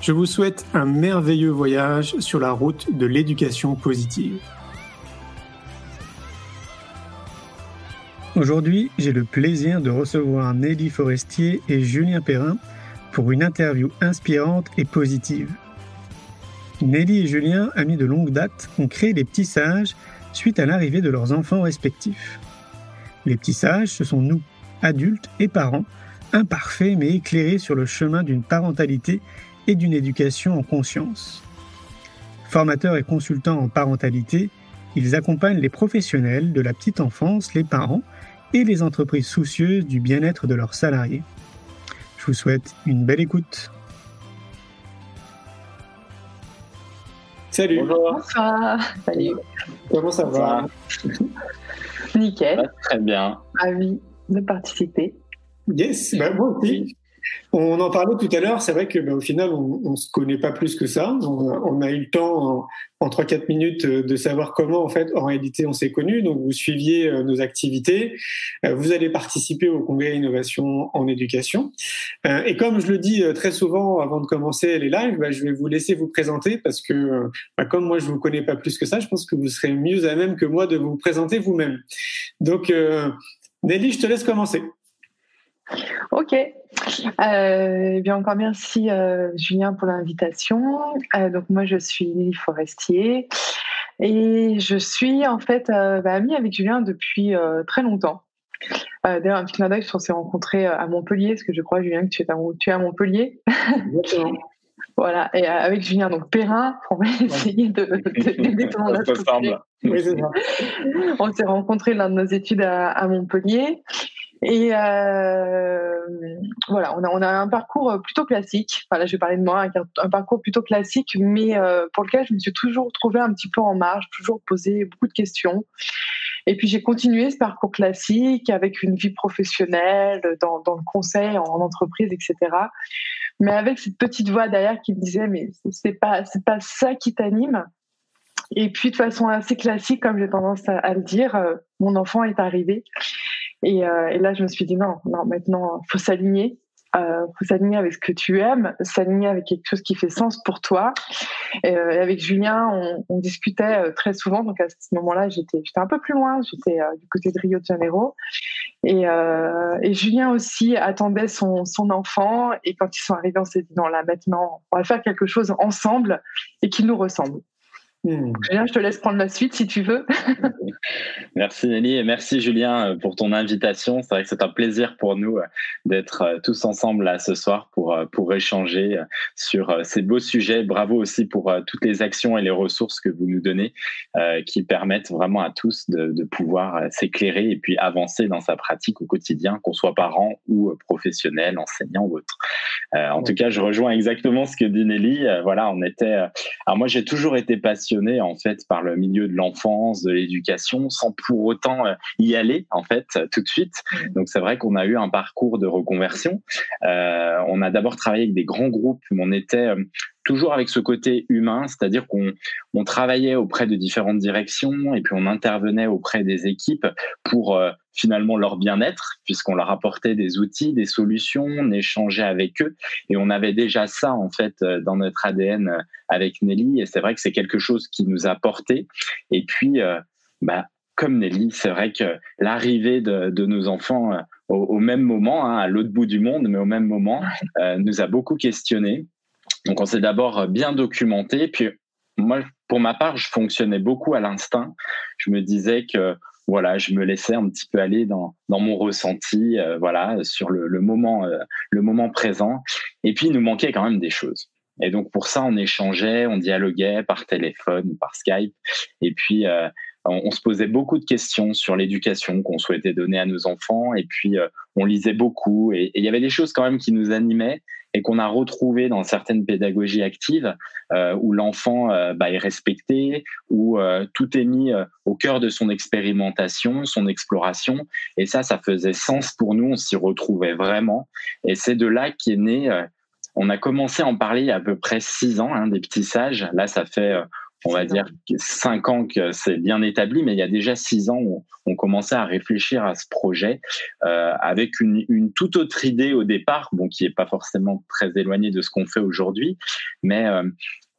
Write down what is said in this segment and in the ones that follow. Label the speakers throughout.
Speaker 1: Je vous souhaite un merveilleux voyage sur la route de l'éducation positive. Aujourd'hui, j'ai le plaisir de recevoir Nelly Forestier et Julien Perrin pour une interview inspirante et positive. Nelly et Julien, amis de longue date, ont créé les Petits Sages suite à l'arrivée de leurs enfants respectifs. Les Petits Sages, ce sont nous, adultes et parents, imparfaits mais éclairés sur le chemin d'une parentalité et d'une éducation en conscience. Formateurs et consultants en parentalité, ils accompagnent les professionnels de la petite enfance, les parents et les entreprises soucieuses du bien-être de leurs salariés. Je vous souhaite une belle écoute. Salut.
Speaker 2: Bonjour.
Speaker 3: Salut.
Speaker 1: Comment ça va?
Speaker 3: Nickel.
Speaker 2: très bien.
Speaker 3: Ravi de participer.
Speaker 1: Yes, bah, moi aussi. On en parlait tout à l'heure, c'est vrai que bah, au final, on, ne se connaît pas plus que ça. On, a eu le temps en, 3-4 minutes euh, de savoir comment, en fait, en réalité, on s'est connus. Donc, vous suiviez euh, nos activités. Euh, vous allez participer au congrès Innovation en éducation. Et comme je le dis très souvent avant de commencer les lives, bah, je vais vous laisser vous présenter parce que, bah, comme moi, je vous connais pas plus que ça, je pense que vous serez mieux à même que moi de vous présenter vous-même. Donc, Nelly, je te laisse commencer.
Speaker 3: Ok. Euh, eh bien encore merci euh, Julien pour l'invitation. Euh, donc moi je suis Lily Forestier et je suis en fait bah, amie avec Julien depuis très longtemps. D'ailleurs un petit clin d'œil, on s'est rencontrés à Montpellier parce que je crois Julien que tu es à, tu es à Montpellier. Exactement. Voilà, et avec Julien, donc Perrin, on va essayer de, d'aider tout le On s'est rencontrés lors de nos études à, à Montpellier. Et euh, voilà, on a, on a un parcours plutôt classique. Enfin, là, je vais parler de moi, un, parcours plutôt classique, mais euh, pour lequel je me suis toujours trouvée un petit peu en marge, toujours posé beaucoup de questions. Et puis j'ai continué ce parcours classique avec une vie professionnelle dans, dans le conseil, en, entreprise, etc. Mais avec cette petite voix derrière qui me disait mais c'est pas c'est pas ça qui t'anime. Et puis de façon assez classique, comme j'ai tendance à, à, le dire, euh, mon enfant est arrivé. Et, euh, et, là, je me suis dit non, non, maintenant, faut s'aligner. Euh, faut s'aligner avec ce que tu aimes, s'aligner avec quelque chose qui fait sens pour toi. Et, euh, avec Julien, on, on discutait euh, très souvent. Donc à ce moment-là, j'étais, j'étais un peu plus loin. J'étais euh, du côté de Rio de Janeiro. Et, et Julien aussi attendait son, son enfant. Et quand ils sont arrivés, on s'est dit non, là maintenant, on va faire quelque chose ensemble et qui nous ressemble. Hmm. Julien, je te laisse prendre la suite si tu veux.
Speaker 2: merci Nelly et merci Julien euh, pour ton invitation. C'est vrai que c'est un plaisir pour nous euh, d'être euh, tous ensemble là ce soir pour, pour échanger sur ces beaux sujets. Bravo aussi pour toutes les actions et les ressources que vous nous donnez qui permettent vraiment à tous de, de pouvoir s'éclairer et puis avancer dans sa pratique au quotidien, qu'on soit parent ou professionnel, enseignant ou autre. en tout cas, je rejoins exactement ce que dit Nelly. voilà, on était. alors moi, j'ai toujours été passionné en fait par le milieu de l'enfance, de l'éducation, sans pour autant euh, y aller en fait tout de suite. Mm. Donc c'est vrai qu'on a eu un parcours de reconversion. Euh, on a d'abord travaillé avec des grands groupes, mais on était euh, toujours avec ce côté humain, c'est-à-dire qu'on on travaillait auprès de différentes directions et puis on intervenait auprès des équipes pour euh, finalement leur bien-être, puisqu'on leur apportait des outils, des solutions, on échangeait avec eux. Et on avait déjà ça en fait euh, dans notre ADN euh, avec Nelly. Et c'est vrai que c'est quelque chose qui nous a porté et puis bah, comme Nelly, c'est vrai que l'arrivée de, de, nos enfants au, au, même moment, hein, à l'autre bout du monde, mais au même moment, nous a beaucoup questionné donc on s'est d'abord bien documenté, puis moi, pour ma part, je fonctionnais beaucoup à l'instinct. Je me disais que voilà, je me laissais un petit peu aller dans, dans mon ressenti, euh, voilà, sur le, moment, euh, le moment présent. Et puis, il nous manquait quand même des choses. Et donc, pour ça, on échangeait, on dialoguait par téléphone, par Skype. Et puis, euh, on, se posait beaucoup de questions sur l'éducation qu'on souhaitait donner à nos enfants. Et puis, on lisait beaucoup. Et il y avait des choses quand même qui nous animaient et qu'on a retrouvé dans certaines pédagogies actives euh, où l'enfant euh, bah, est respecté, où euh, tout est mis au cœur de son expérimentation, son exploration. Et ça, ça faisait sens pour nous, on s'y retrouvait vraiment. Et c'est de là qu'est né... On a commencé à en parler il y a à peu près six ans, hein, des petits sages. Là, ça fait on va dire cinq ans que c'est bien établi, mais il y a déjà six ans, on, on commençait à réfléchir à ce projet euh, avec une, une, toute autre idée au départ, bon, qui est pas forcément très éloignée de ce qu'on fait aujourd'hui, mais euh,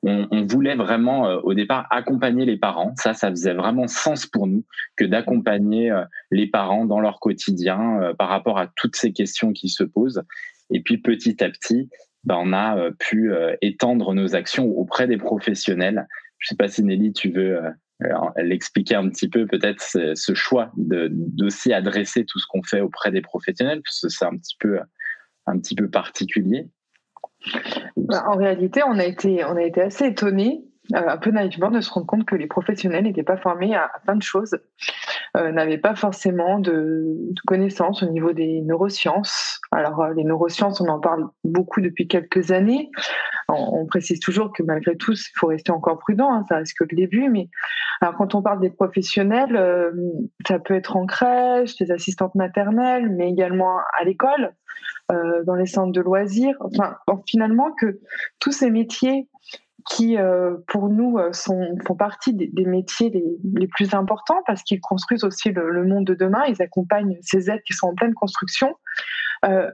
Speaker 2: on, on, voulait vraiment euh, au départ accompagner les parents. Ça, ça faisait vraiment sens pour nous que d'accompagner euh, les parents dans leur quotidien euh, par rapport à toutes ces questions qui se posent. Et puis petit à petit, ben, on a pu étendre nos actions auprès des professionnels je sais pas si Nelly, tu veux euh, l'expliquer un petit peu peut-être ce, choix d'aussi adresser tout ce qu'on fait auprès des professionnels, parce que c'est un petit peu un petit peu particulier.
Speaker 3: Bah, en réalité, on a été on a été assez étonnés un peu naïvement de se rendre compte que les professionnels n'étaient pas formés à, plein de choses, euh, n'avaient pas forcément de, connaissances au niveau des neurosciences. Alors euh, les neurosciences, on en parle beaucoup depuis quelques années. On, précise toujours que malgré tout, il faut rester encore prudent, hein, ça reste que le début. Mais alors quand on parle des professionnels, euh, ça peut être en crèche, des assistantes maternelles, mais également à l'école, dans les centres de loisirs. Enfin, finalement que tous ces métiers qui, euh, pour nous, euh, sont, font partie des, métiers les, plus importants parce qu'ils construisent aussi le, monde de demain. Ils accompagnent ces êtres qui sont en pleine construction. Euh,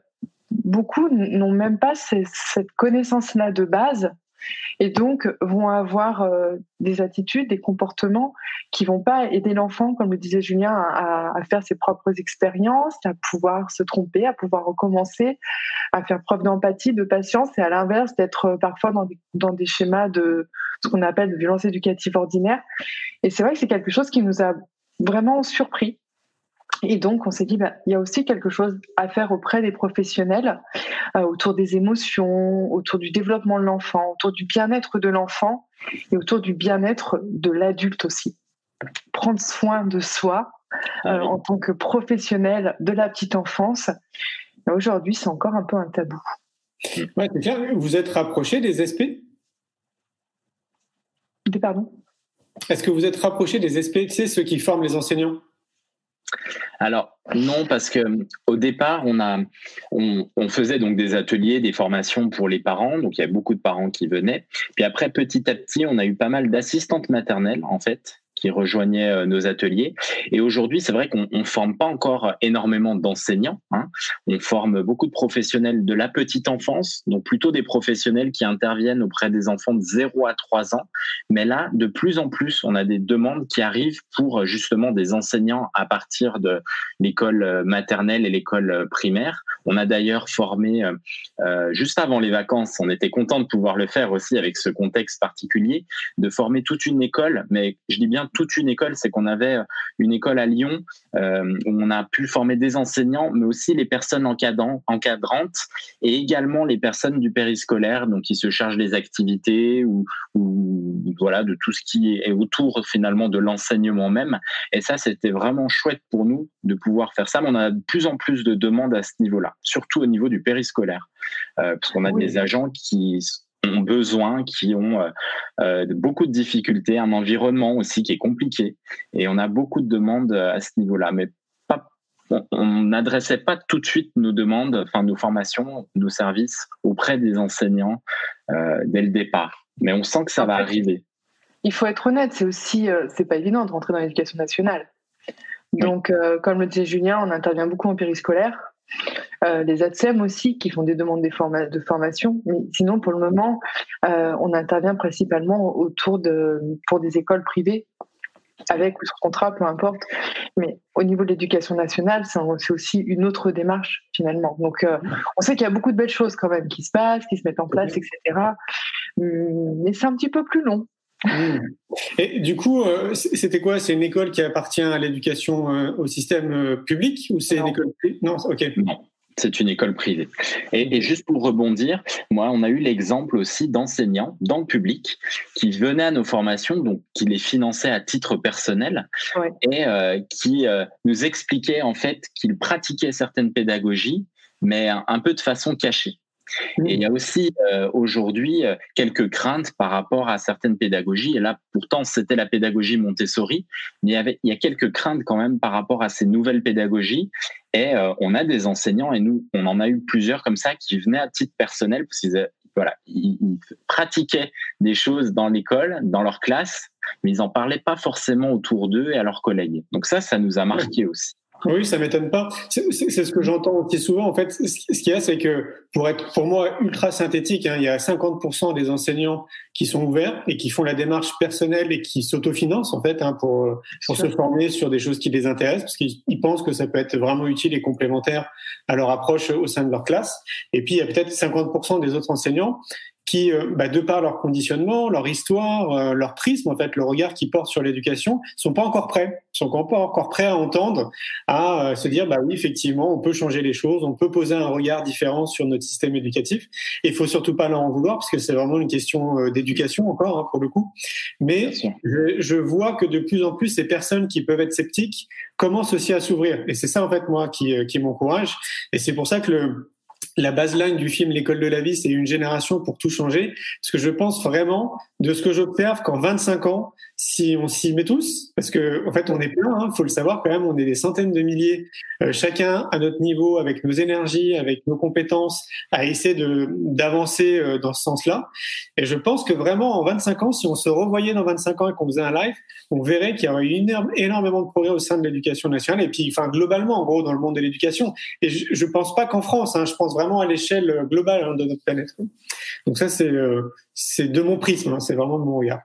Speaker 3: beaucoup n'ont même pas cette connaissance-là de base et donc vont avoir euh, des attitudes, des comportements qui vont pas aider l'enfant, comme le disait Julien, à, faire ses propres expériences, à pouvoir se tromper, à pouvoir recommencer, à faire preuve d'empathie, de patience, et à l'inverse d'être euh, parfois dans des, dans des schémas de ce qu'on appelle de violence éducative ordinaire. Et c'est vrai que c'est quelque chose qui nous a vraiment surpris et donc, on s'est dit, bah, il y a aussi quelque chose à faire auprès des professionnels euh, autour des émotions, autour du développement de l'enfant, autour du bien-être de l'enfant et autour du bien-être de l'adulte aussi. Prendre soin de soi euh, ah oui. en tant que professionnel de la petite enfance. Aujourd'hui, c'est encore un peu un tabou.
Speaker 1: Ouais, bien. Vous êtes rapproché des SP
Speaker 3: Des pardon?
Speaker 1: Est-ce que vous êtes rapproché des SP, tu sais, ceux qui forment les enseignants?
Speaker 2: Alors non, parce que au départ, on a, on, faisait donc des ateliers, des formations pour les parents. Donc il y a beaucoup de parents qui venaient. Puis après, petit à petit, on a eu pas mal d'assistantes maternelles en fait qui rejoignaient euh, nos ateliers. Et aujourd'hui, c'est vrai qu'on ne forme pas encore énormément d'enseignants. Hein. On forme beaucoup de professionnels de la petite enfance, donc plutôt des professionnels qui interviennent auprès des enfants de 0 à 3 ans. Mais là, de plus en plus, on a des demandes qui arrivent pour justement des enseignants à partir de l'école maternelle et l'école primaire. On a d'ailleurs formé, euh, juste avant les vacances, on était content de pouvoir le faire aussi avec ce contexte particulier, de former toute une école, mais je dis bien toute une école, c'est qu'on avait une école à Lyon euh, où on a pu former des enseignants, mais aussi les personnes encadrant, encadrantes et également les personnes du périscolaire, donc qui se chargent des activités ou, ou voilà de tout ce qui est autour finalement de l'enseignement même. Et ça, c'était vraiment chouette pour nous de pouvoir faire ça. Mais on a de plus en plus de demandes à ce niveau-là surtout au niveau du périscolaire, euh, parce qu'on a oui. des agents qui ont besoin, qui ont euh, euh, beaucoup de difficultés, un environnement aussi qui est compliqué, et on a beaucoup de demandes à ce niveau-là, mais pas, on n'adressait pas tout de suite nos demandes, enfin nos formations, nos services auprès des enseignants euh, dès le départ. Mais on sent que ça en va fait, arriver.
Speaker 3: Il faut être honnête, c'est aussi, euh, c'est pas évident de rentrer dans l'éducation nationale. Donc, euh, comme le disait Julien, on intervient beaucoup en périscolaire. Euh, les ATSEM aussi qui font des demandes de, forma de formation. Mais sinon, pour le moment, euh, on intervient principalement autour de pour des écoles privées avec ou sur contrat, peu importe. Mais au niveau de l'éducation nationale, c'est aussi une autre démarche finalement. Donc, euh, on sait qu'il y a beaucoup de belles choses quand même qui se passent, qui se mettent en place, etc. Mais c'est un petit peu plus long.
Speaker 1: Mmh. Et du coup, euh, c'était quoi? C'est une école qui appartient à l'éducation euh, au système public ou c'est une école Non, ok.
Speaker 2: Non. C'est une école privée. Et, juste pour rebondir, moi, on a eu l'exemple aussi d'enseignants dans le public qui venaient à nos formations, donc qui les finançaient à titre personnel et qui nous expliquaient en fait qu'ils pratiquaient certaines pédagogies, mais un peu de façon cachée. Et il y a aussi euh, aujourd'hui euh, quelques craintes par rapport à certaines pédagogies. Et là, pourtant, c'était la pédagogie Montessori, mais il y, avait, il y a quelques craintes quand même par rapport à ces nouvelles pédagogies. Et euh, on a des enseignants, et nous, on en a eu plusieurs comme ça, qui venaient à titre personnel, parce qu'ils voilà, ils, pratiquaient des choses dans l'école, dans leur classe, mais ils n'en parlaient pas forcément autour d'eux et à leurs collègues. Donc ça, ça nous a marqué aussi.
Speaker 1: Oui, ça m'étonne pas. C'est ce que j'entends aussi souvent. En fait, ce qu'il y a, c'est que pour être, pour moi, ultra synthétique, hein, il y a 50% des enseignants qui sont ouverts et qui font la démarche personnelle et qui s'autofinancent en fait hein, pour pour se former sur des choses qui les intéressent parce qu'ils pensent que ça peut être vraiment utile et complémentaire à leur approche au sein de leur classe. Et puis il y a peut-être 50% des autres enseignants qui, euh, bah, de par leur conditionnement, leur histoire, euh, leur prisme, en fait, le regard qu'ils portent sur l'éducation, sont pas encore prêts, sont pas encore prêts à entendre, à euh, se dire, bah oui, effectivement, on peut changer les choses, on peut poser un regard différent sur notre système éducatif. Il faut surtout pas leur en vouloir parce que c'est vraiment une question d'éducation encore hein, pour le coup. Mais je, je, vois que de plus en plus ces personnes qui peuvent être sceptiques commencent aussi à s'ouvrir. Et c'est ça en fait moi qui, qui m'encourage. Et c'est pour ça que le la baseline du film L'école de la vie, c'est une génération pour tout changer. Parce que je pense vraiment, de ce que j'observe, qu'en 25 ans, si on s'y met tous, parce que en fait on est plein, il hein, faut le savoir quand même, on est des centaines de milliers, euh, chacun à notre niveau, avec nos énergies, avec nos compétences, à essayer de d'avancer euh, dans ce sens-là. Et je pense que vraiment en 25 ans, si on se revoyait dans 25 ans et qu'on faisait un live, on verrait qu'il y aurait eu énormément de progrès au sein de l'éducation nationale et puis enfin globalement en gros dans le monde de l'éducation. Et je, je pense pas qu'en France, hein, je pense vraiment à l'échelle globale hein, de notre planète. Donc ça c'est euh, de mon prisme, hein, c'est vraiment de mon regard.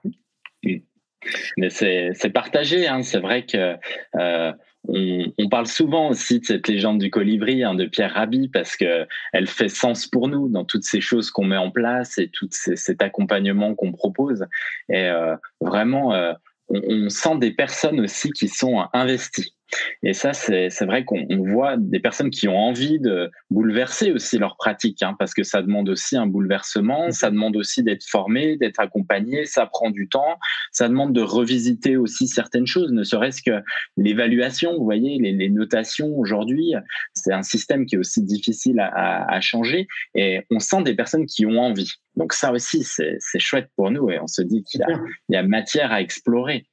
Speaker 2: Mais c'est partagé, hein. c'est vrai que euh, on, parle souvent aussi de cette légende du colibri de Pierre Rabhi parce que elle fait sens pour nous dans toutes ces choses qu'on met en place et tout cet accompagnement qu'on propose. Et euh, vraiment, euh, on, sent des personnes aussi qui sont investies. Et ça, c'est vrai qu'on voit des personnes qui ont envie de bouleverser aussi leur pratique, hein, parce que ça demande aussi un bouleversement, ça demande aussi d'être formé, d'être accompagné, ça prend du temps, ça demande de revisiter aussi certaines choses, ne serait-ce que l'évaluation, vous voyez, les, notations aujourd'hui, c'est un système qui est aussi difficile à, changer, et on sent des personnes qui ont envie. Donc ça aussi, c'est chouette pour nous, et on se dit qu'il y, a matière à explorer.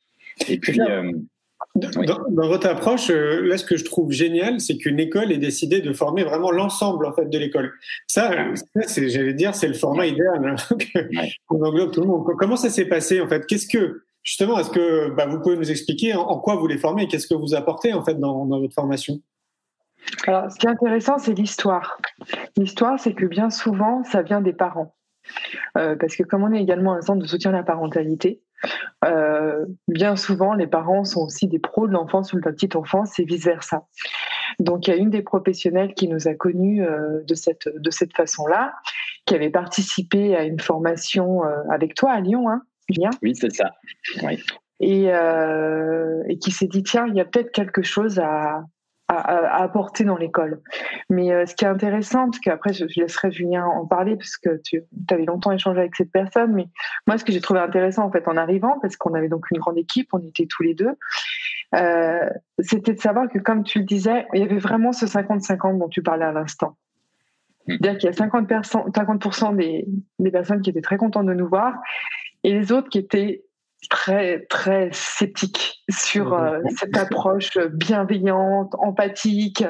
Speaker 2: Et puis...
Speaker 1: Dans, votre approche, euh, là, ce que je trouve génial, c'est qu'une école ait décidé de former vraiment l'ensemble en fait de l'école. Ça, c'est, j'allais dire, c'est le format idéal hein, qu'on englobe tout le monde. Comment ça s'est passé en fait? Qu'est-ce que justement, est-ce que bah, vous pouvez nous expliquer en, quoi vous les formez et qu'est-ce que vous apportez en fait dans, votre formation?
Speaker 3: Alors, ce qui est intéressant, c'est l'histoire. L'histoire, c'est que bien souvent, ça vient des parents. Euh, parce que comme on est également un centre de soutien à la parentalité, euh, bien souvent, les parents sont aussi des pros de l'enfance ou de la petite enfance et vice-versa. Donc, il y a une des professionnelles qui nous a connus euh, de cette, de cette façon-là, qui avait participé à une formation euh, avec toi à Lyon, hein, Julien?
Speaker 2: Oui, c'est ça.
Speaker 3: Et, et qui s'est dit, tiens, il y a peut-être quelque chose à, à, apporter dans l'école. Mais euh, ce qui est intéressant, parce qu'après je, laisserai Julien en parler, parce que tu avais longtemps échangé avec cette personne, mais moi ce que j'ai trouvé intéressant en fait en arrivant, parce qu'on avait donc une grande équipe, on était tous les deux, euh, c'était de savoir que comme tu le disais, il y avait vraiment ce 50-50 dont tu parlais à l'instant. C'est-à-dire qu'il y a 50%, 50 des, des personnes qui étaient très contentes de nous voir et les autres qui étaient très très sceptique sur euh, cette approche bienveillante, empathique,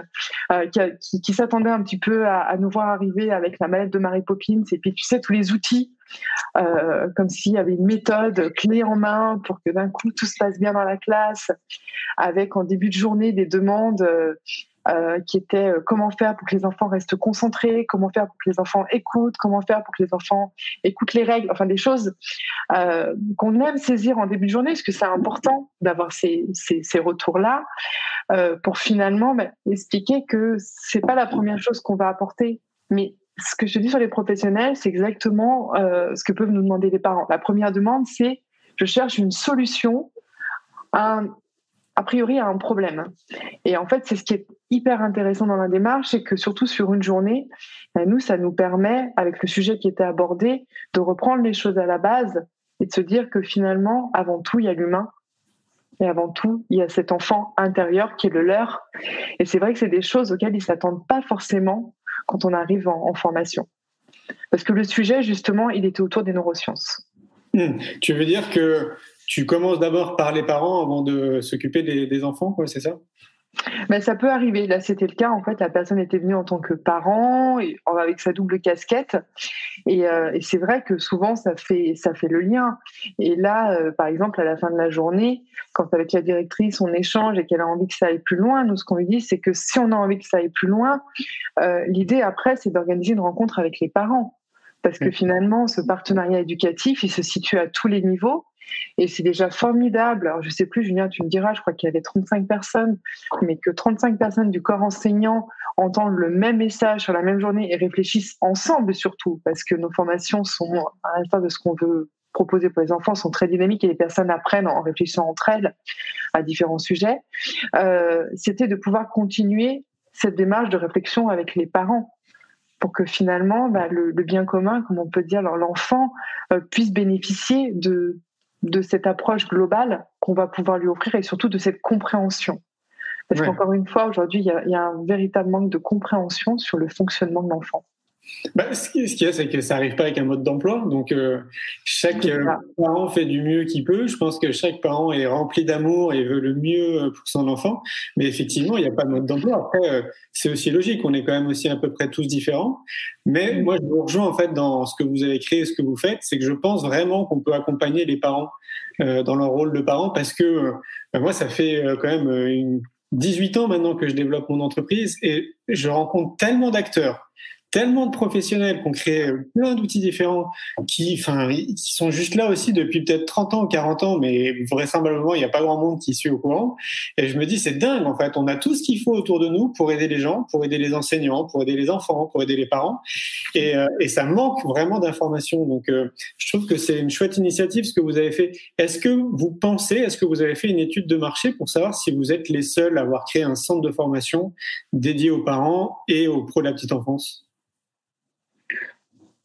Speaker 3: euh, qui, qui, s'attendait un petit peu à, à, nous voir arriver avec la mallette de Mary Poppins. Et puis tu sais tous les outils, euh, comme s'il y avait une méthode clé en main pour que d'un coup tout se passe bien dans la classe, avec en début de journée des demandes euh, qui était euh, comment faire pour que les enfants restent concentrés, comment faire pour que les enfants écoutent, comment faire pour que les enfants écoutent les règles, enfin des choses euh, qu'on aime saisir en début de journée, parce que c'est important d'avoir ces, ces, retours-là, pour finalement bah, expliquer que c'est pas la première chose qu'on va apporter, mais ce que je dis sur les professionnels, c'est exactement ce que peuvent nous demander les parents. La première demande, c'est je cherche une solution à a priori à un problème. Et en fait, c'est ce qui est hyper intéressant dans la démarche, c'est que surtout sur une journée, ben, nous, ça nous permet, avec le sujet qui était abordé, de reprendre les choses à la base et de se dire que finalement, avant tout, il y a l'humain. Et avant tout, il y a cet enfant intérieur qui est le leur. Et c'est vrai que c'est des choses auxquelles ils s'attendent pas forcément quand on arrive en, formation. Parce que le sujet, justement, il était autour des neurosciences.
Speaker 1: Hmm. Tu veux dire que tu commences d'abord par les parents avant de s'occuper des, enfants, quoi, c'est ça?
Speaker 3: Ben, ça peut arriver. Là, c'était le cas. En fait, la personne était venue en tant que parent, et, avec sa double casquette. Euh, et, c'est vrai que souvent, ça fait, ça fait le lien. Et là, euh, par exemple, à la fin de la journée, quand avec la directrice, on échange et qu'elle a envie que ça aille plus loin, nous, ce qu'on lui dit, c'est que si on a envie que ça aille plus loin, euh, l'idée après, c'est d'organiser une rencontre avec les parents. Parce que finalement, ce partenariat éducatif, il se situe à tous les niveaux. Et c'est déjà formidable. Alors, je sais plus, Julien, tu me diras, je crois qu'il y avait 35 personnes, mais que 35 personnes du corps enseignant entendent le même message sur la même journée et réfléchissent ensemble surtout, parce que nos formations sont, à l'instar de ce qu'on veut proposer pour les enfants, sont très dynamiques et les personnes apprennent en réfléchissant entre elles à différents sujets. Euh, C'était de pouvoir continuer cette démarche de réflexion avec les parents pour que finalement bah, le, bien commun, comme on peut dire, l'enfant euh, puisse bénéficier de de cette approche globale qu'on va pouvoir lui offrir et surtout de cette compréhension. Parce qu'encore une fois, aujourd'hui, il y, a un véritable manque de compréhension sur le fonctionnement de l'enfant.
Speaker 1: Bah, ce qu'il y a, c'est que ça n'arrive pas avec un mode d'emploi. Donc, euh, chaque euh, parent fait du mieux qu'il peut. Je pense que chaque parent est rempli d'amour et veut le mieux euh, pour son enfant. Mais effectivement, il n'y a pas de mode d'emploi. Après, c'est aussi logique. On est quand même aussi à peu près tous différents. Mais mm. moi, je vous rejoins en fait dans ce que vous avez créé, ce que vous faites. C'est que je pense vraiment qu'on peut accompagner les parents dans leur rôle de parents parce que bah, moi, ça fait quand même une 18 ans maintenant que je développe mon entreprise et je rencontre tellement d'acteurs tellement de professionnels qui ont créé plein d'outils différents qui, enfin, qui sont juste là aussi depuis peut-être 30 ans ou 40 ans, mais vraisemblablement, il n'y a pas grand monde qui suit au courant. Et je me dis, c'est dingue, en fait. On a tout ce qu'il faut autour de nous pour aider les gens, pour aider les enseignants, pour aider les enfants, pour aider les parents. Et, euh, ça manque vraiment d'informations. Donc, euh, je trouve que c'est une chouette initiative ce que vous avez fait. Est-ce que vous pensez, est-ce que vous avez fait une étude de marché pour savoir si vous êtes les seuls à avoir créé un centre de formation dédié aux parents et aux pros de la petite enfance?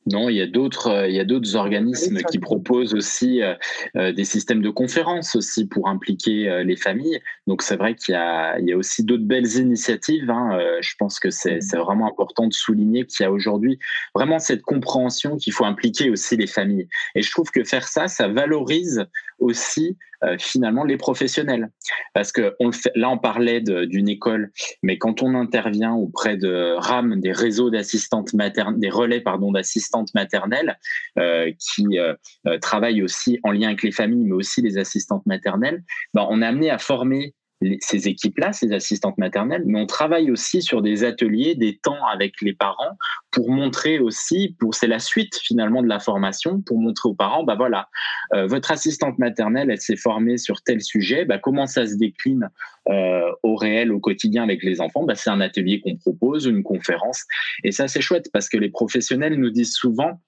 Speaker 2: Non, il y a d'autres, euh, il y a d'autres organismes qui proposent aussi euh, euh, des systèmes de conférences aussi pour impliquer les familles. Donc c'est vrai qu'il y a, il y a aussi d'autres belles initiatives. Hein. je pense que c'est, c'est vraiment important de souligner qu'il y a aujourd'hui vraiment cette compréhension qu'il faut impliquer aussi les familles. Et je trouve que faire ça, ça valorise aussi euh, finalement les professionnels. Parce que on le fait, là, on parlait d'une école, mais quand on intervient auprès de RAM, des réseaux d'assistantes maternelles, des relais pardon d'assistantes maternelles euh, qui euh, travaillent aussi en lien avec les familles, mais aussi les assistantes maternelles, ben, on est amené à former ces équipes-là, ces assistantes maternelles, mais on travaille aussi sur des ateliers, des temps avec les parents pour montrer aussi, pour c'est la suite finalement de la formation, pour montrer aux parents, bah voilà, euh, votre assistante maternelle, elle s'est formée sur tel sujet, bah comment ça se décline euh, au réel, au quotidien avec les enfants, bah c'est un atelier qu'on propose, une conférence, et ça c'est chouette parce que les professionnels nous disent souvent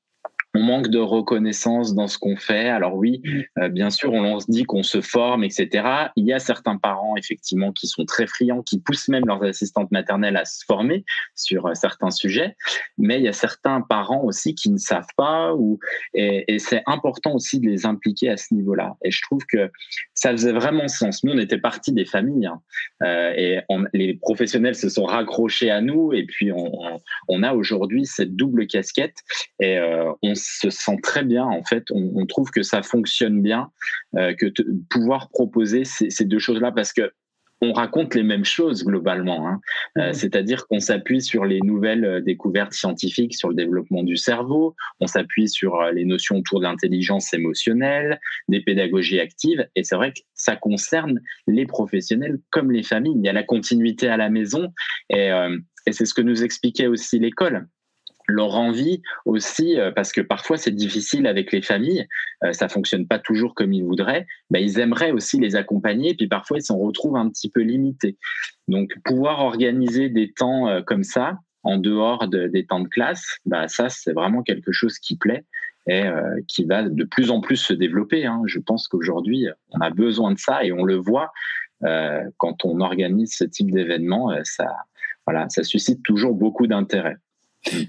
Speaker 2: on manque de reconnaissance dans ce qu'on fait. Alors oui, mm. euh, bien sûr, on, se dit qu'on se forme, etc. Il y a certains parents, effectivement, qui sont très friands, qui poussent même leurs assistantes maternelles à se former sur euh, certains sujets. Mais il y a certains parents aussi qui ne savent pas, ou, et, c'est important aussi de les impliquer à ce niveau-là. Et je trouve que ça faisait vraiment sens. Nous, on était partie des familles, hein. euh, et les professionnels se sont raccrochés à nous, et puis on, a aujourd'hui cette double casquette, et on se sent très bien. En fait, on, trouve que ça fonctionne bien, euh, que pouvoir proposer ces, deux choses-là, parce que on raconte les mêmes choses globalement, hein. euh, c'est-à-dire qu'on s'appuie sur les nouvelles euh, découvertes scientifiques sur le développement du cerveau, on s'appuie sur les notions autour de l'intelligence émotionnelle, des pédagogies actives, et c'est vrai que ça concerne les professionnels comme les familles. Il y a la continuité à la maison, et c'est ce que nous expliquait aussi l'école leur envie aussi, euh, parce que parfois c'est difficile avec les familles, euh, ça fonctionne pas toujours comme ils voudraient, bah, ils aimeraient aussi les accompagner, puis parfois ils s'en retrouvent un petit peu limités. Donc pouvoir organiser des temps euh, comme ça, en dehors des temps de classe, bah, ça c'est vraiment quelque chose qui plaît. et qui va de plus en plus se développer. Hein. Je pense qu'aujourd'hui, on a besoin de ça et on le voit quand on organise ce type d'événement. ça, voilà, ça suscite toujours beaucoup d'intérêt.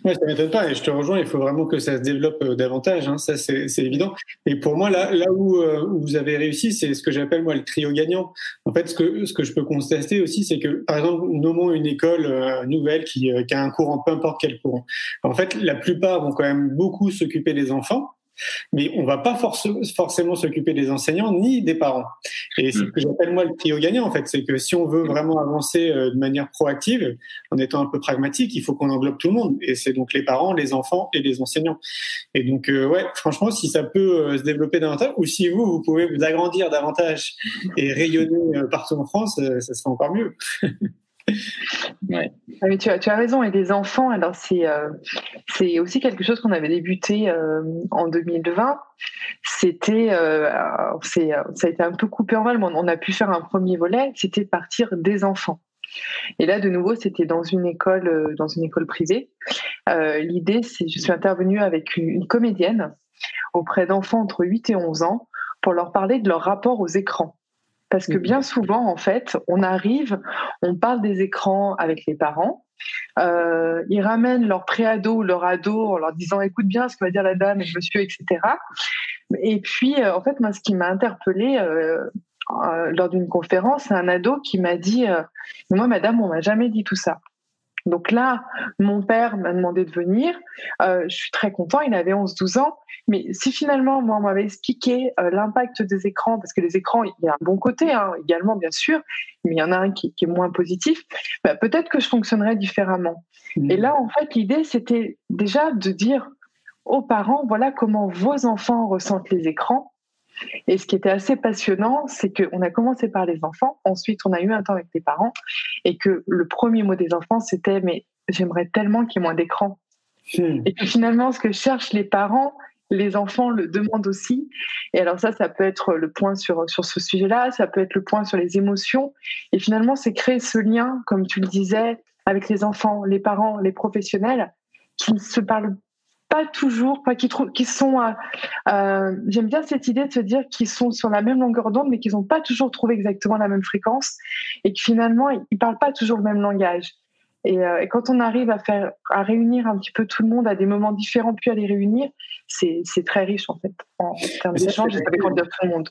Speaker 1: Ouais, ça m'étonne pas et je te rejoins. Il faut vraiment que ça se développe euh, davantage. Hein, ça, c'est évident. Et pour moi, là, là où, euh, où vous avez réussi, c'est ce que j'appelle moi le trio gagnant. En fait, ce que ce que je peux constater aussi, c'est que par exemple, nommons une école euh, nouvelle qui, qui a un courant, peu importe quel courant. En fait, la plupart vont quand même beaucoup s'occuper des enfants mais on va pas forcément s'occuper des enseignants ni des parents. Et c'est ce que j'appelle moi le trio gagnant en fait, c'est que si on veut vraiment avancer euh, de manière proactive, en étant un peu pragmatique, il faut qu'on englobe tout le monde. Et c'est donc les parents, les enfants et les enseignants. Et donc euh, ouais, franchement, si ça peut euh, se développer davantage, ou si vous vous pouvez vous agrandir davantage et rayonner partout en France, ça sera encore mieux.
Speaker 3: Ouais. Ah, mais tu, as, tu as raison, et les enfants, alors c'est euh, c'est aussi quelque chose qu'on avait débuté euh, en 2020. C'était, euh, c'est, ça a été un peu coupé en mal, mais on a pu faire un premier volet, c'était partir des enfants. Et là, de nouveau, c'était dans une école, dans une école privée. L'idée, c'est, je suis intervenue avec une, une comédienne auprès d'enfants entre 8 et 11 ans pour leur parler de leur rapport aux écrans. Parce que bien souvent, en fait, on arrive, on parle des écrans avec les parents, euh, ils ramènent leur préado ou leur ado en leur disant écoute bien ce que va dire la dame et le monsieur, etc. Et puis, euh, en fait, moi, ce qui m'a interpellée euh, lors d'une conférence, c'est un ado qui m'a dit moi, madame, on m'a jamais dit tout ça. Donc là, mon père m'a demandé de venir. Euh, je suis très content, il avait 11-12 ans. Mais si finalement, moi, on m'avait expliqué euh, l'impact des écrans, parce que les écrans, il y a un bon côté hein, également, bien sûr, mais il y en a un qui, est moins positif, bah, peut-être que je fonctionnerais différemment. Mmh. Et là, en fait, l'idée, c'était déjà de dire aux parents, voilà comment vos enfants ressentent les écrans. Et ce qui était assez passionnant, c'est qu'on a commencé par les enfants, ensuite on a eu un temps avec les parents, et que le premier mot des enfants, c'était mais j'aimerais tellement qu'il y ait moins d'écran. Hmm. Et que finalement, ce que cherchent les parents, les enfants le demandent aussi. Et alors ça, ça peut être le point sur, sur ce sujet-là, ça peut être le point sur les émotions. Et finalement, c'est créer ce lien, comme tu le disais, avec les enfants, les parents, les professionnels, qui ne se parlent pas toujours, pas qui, qui sont. Euh, euh, J'aime bien cette idée de se dire qu'ils sont sur la même longueur d'onde, mais qu'ils n'ont pas toujours trouvé exactement la même fréquence et que finalement ils parlent pas toujours le même langage. Et, euh, et, quand on arrive à faire, à réunir un petit peu tout le monde à des moments différents, puis à les réunir, c'est très riche en fait en, termes d'échange et ça fait grandir tout le monde.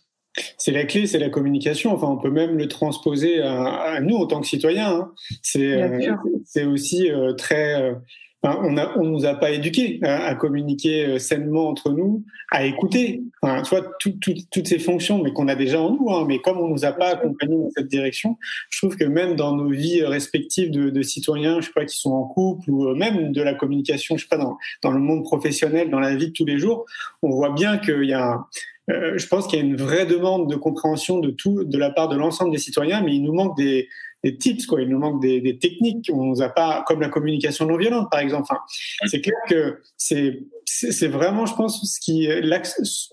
Speaker 1: C'est la cleé, c'est la communication. Enfin, on peut même le transposer à, nous en tant que citoyens. Hein. C'est euh, aussi euh, très on ne on nous a pas éduqués à, communiquer euh, sainement entre nous, à écouter. Enfin, tu vois, toutes ces fonctions, mais qu'on a déjà en nous. Hein, mais comme on nous a pas accompagnés dans cette direction, je trouve que même dans nos vies respectives de, citoyens, je sais pas, qui sont en couple ou euh, même de la communication, je sais pas, dans, dans le monde professionnel, dans la vie de tous les jours, on voit bien qu'il y a euh, je pense qu'il y a une vraie demande de compréhension de tout de la part de l'ensemble des citoyens, mais il nous manque des, des tips, quoi. Il nous manque des, des techniques. On nous a pas, comme la communication non violente, par exemple. Enfin, c'est clair que c'est, c'est vraiment, je pense, ce qui,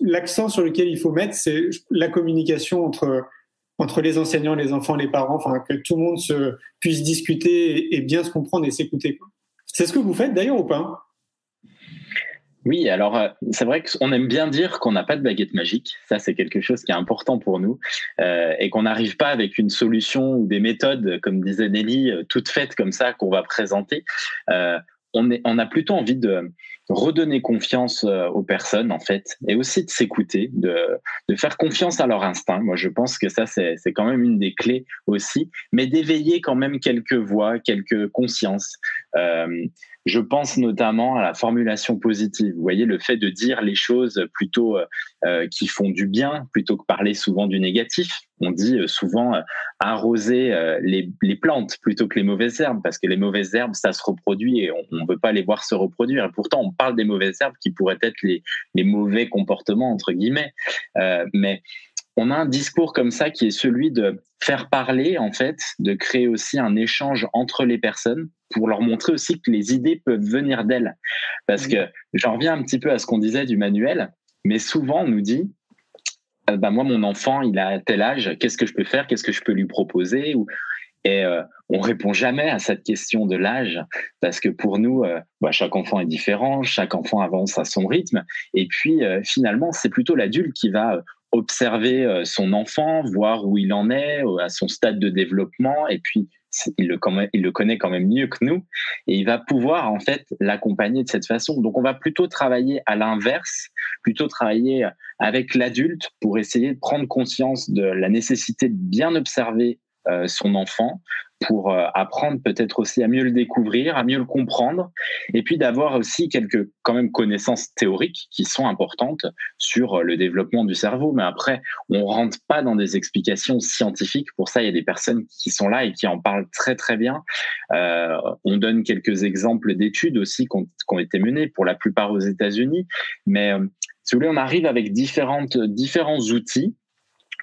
Speaker 1: l'accent sur lequel il faut mettre, c'est la communication entre, entre les enseignants, les enfants, les parents, enfin, que tout le monde se, puisse discuter et, bien se comprendre et s'écouter. C'est ce que vous faites d'ailleurs ou pas?
Speaker 2: Oui, alors euh, c'est vrai qu'on aime bien dire qu'on n'a pas de baguette magique. Ça, c'est quelque chose qui est important pour nous euh, et qu'on n'arrive pas avec une solution ou des méthodes, comme disait Nelly, euh, toutes faites comme ça qu'on va présenter. Euh, on, est, on a plutôt envie de redonner confiance euh, aux personnes en fait et aussi de s'écouter, de, de faire confiance à leur instinct. Moi, je pense que ça, c'est quand même une des clés aussi, mais d'éveiller quand même quelques voix, quelques consciences. Euh, je pense notamment à la formulation positive. Vous voyez, le fait de dire les choses plutôt euh, euh, qui font du bien, plutôt que parler souvent du négatif. On dit euh, souvent arroser les, les, plantes plutôt que les mauvaises herbes, parce que les mauvaises herbes, ça se reproduit et on ne veut pas les voir se reproduire. Et pourtant, on parle des mauvaises herbes qui pourraient être les, les mauvais comportements, entre guillemets. mais on a un discours comme ça qui est celui de faire parler, en fait, de créer aussi un échange entre les personnes pour leur montrer aussi que les idées peuvent venir d'elles. Parce que j'en reviens un petit peu à ce qu'on disait du manuel, mais souvent on nous dit, bah moi mon enfant il a tel âge, qu'est-ce que je peux faire, qu'est-ce que je peux lui proposer ou... Et euh, on répond jamais à cette question de l'âge parce que pour nous, euh, bah, chaque enfant est différent, chaque enfant avance à son rythme. Et puis euh, finalement, c'est plutôt l'adulte qui va observer son enfant, voir où il en est, à son stade de développement, et puis il le, il le connaît quand même mieux que nous, et il va pouvoir en fait l'accompagner de cette façon. Donc on va plutôt travailler à l'inverse, plutôt travailler avec l'adulte pour essayer de prendre conscience de la nécessité de bien observer euh, son enfant pour euh, apprendre peut-être aussi à mieux le découvrir, à mieux le comprendre, et puis d'avoir aussi quelques quand même connaissances théoriques qui sont importantes sur euh, le développement du cerveau. Mais après, on rentre pas dans des explications scientifiques. Pour ça, il y a des personnes qui sont là et qui en parlent très très bien. Euh, on donne quelques exemples d'études aussi qui ont, été menées pour la plupart aux États-Unis, mais si vous voulez, on arrive avec différentes, différents outils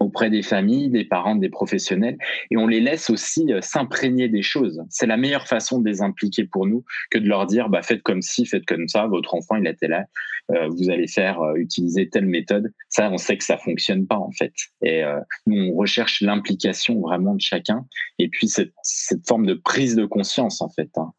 Speaker 2: auprès des familles, des parents, des professionnels, et on les laisse aussi euh, s'imprégner des choses. C'est la meilleure façon de les impliquer pour nous que de leur dire bah, faites comme ci, faites comme ça, votre enfant il était là, euh, vous allez faire euh, utiliser telle méthode. Ça, on sait que ça fonctionne pas en fait. Et nous, on recherche l'implication vraiment de chacun, et puis cette, cette forme de prise de conscience en fait. Hein.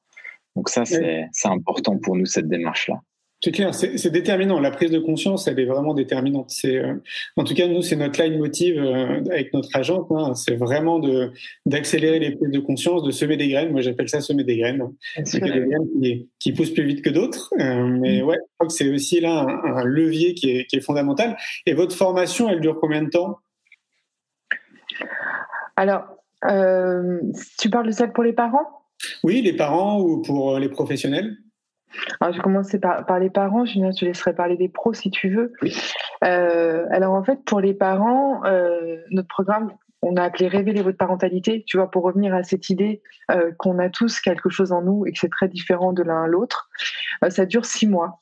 Speaker 2: Donc ça, c'est important pour nous cette démarche là.
Speaker 1: C'est clair, c'est déterminant. La prise de conscience, elle est vraiment déterminante. C'est, euh, en tout cas, nous, c'est notre leitmotiv euh, avec notre agent. Hein. c'est vraiment de d'accélérer les prises de conscience, de semer des graines. Moi, j'appelle ça semer des graines. C'est des graines qui, qui, poussent plus vite que d'autres. Euh, mais mm. ouais, je crois que c'est aussi là un, levier qui est, qui est, fondamental. Et votre formation, elle dure combien de temps?
Speaker 3: Alors, tu parles de celle pour les parents?
Speaker 1: Oui, les parents ou pour les professionnels?
Speaker 3: Alors, je vais commencer par, par les parents. Julien, je te laisserai parler des pros si tu veux. Euh, alors, en fait, pour les parents, euh, notre programme, on a appelé Révéler votre parentalité, tu vois, pour revenir à cette idée euh, qu'on a tous quelque chose en nous et que c'est très différent de l'un à l'autre. ça dure six mois.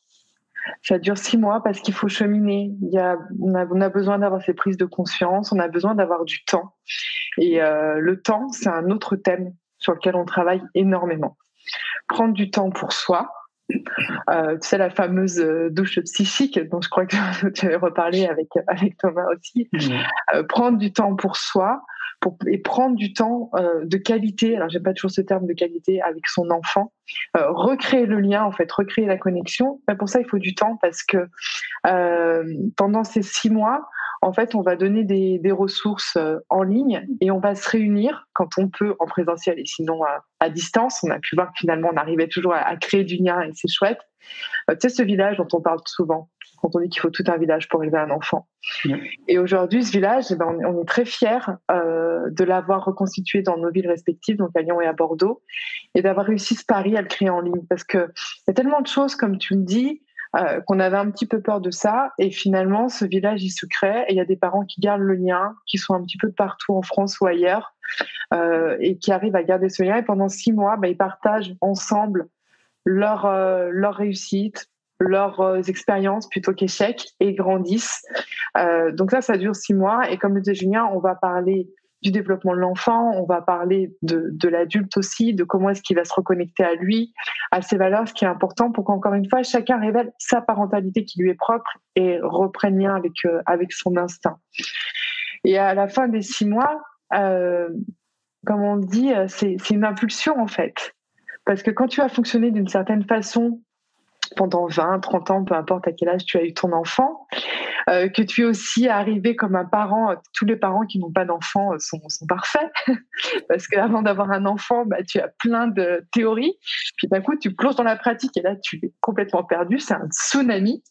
Speaker 3: Ça dure six mois parce qu'il faut cheminer. Il y a, on, a, on a besoin d'avoir ces prises de conscience, on a besoin d'avoir du temps. Et le temps, c'est un autre thème sur lequel on travaille énormément. Prendre du temps pour soi, euh, tu sais, la fameuse euh, douche psychique, dont je crois que tu avais reparlé avec, avec Thomas aussi. Euh, prendre du temps pour soi et prendre du temps euh, de qualité, alors j'aime pas toujours ce terme de qualité, avec son enfant. recréer le lien, en fait, recréer la connexion. Mais pour ça, il faut du temps parce que pendant ces six mois, en fait, on va donner des, ressources euh, en ligne et on va se réunir quand on peut en présentiel et sinon à, distance. On a pu voir que finalement, on arrivait toujours à, à créer du lien et c'est chouette. Euh, tu sais, ce village dont on parle souvent, quand on dit qu'il faut tout un village pour élever un enfant. Et aujourd'hui, ce village, eh ben, on, est très fiers euh, de l'avoir reconstitué dans nos villes respectives, donc à Lyon et à Bordeaux, et d'avoir réussi ce pari à le créer en ligne. Parce qu'il y a tellement de choses, comme tu me dis, euh, qu'on avait un petit peu peur de ça. Et finalement, ce village, il se crée et il y a des parents qui gardent le lien, qui sont un petit peu partout en France ou ailleurs euh, et qui arrivent à garder ce lien. Et pendant six mois, bah, ils partagent ensemble leur, euh, leur réussite, leurs expériences plutôt qu'échecs et grandissent. donc ça, ça dure six mois. Et comme le disait Julien, on va parler du développement de l'enfant, on va parler de, de l'adulte aussi, de comment est-ce qu'il va se reconnecter à lui, à ses valeurs, ce qui est important pour qu'encore une fois, chacun révèle sa parentalité qui lui est propre et reprenne lien avec, euh, avec son instinct. Et à la fin des six mois, euh, comme on dit, euh, c'est une impulsion en fait. Parce que quand tu as fonctionné d'une certaine façon pendant 20, 30 ans, peu importe à quel âge tu as eu ton enfant, euh, que tu es aussi arrivé comme un parent. Tous les parents qui n'ont pas d'enfant sont, sont, parfaits, parce qu'avant d'avoir un enfant, bah, tu as plein de théories, puis d'un coup tu plonges dans la pratique et là tu es complètement perdu, c'est un tsunami.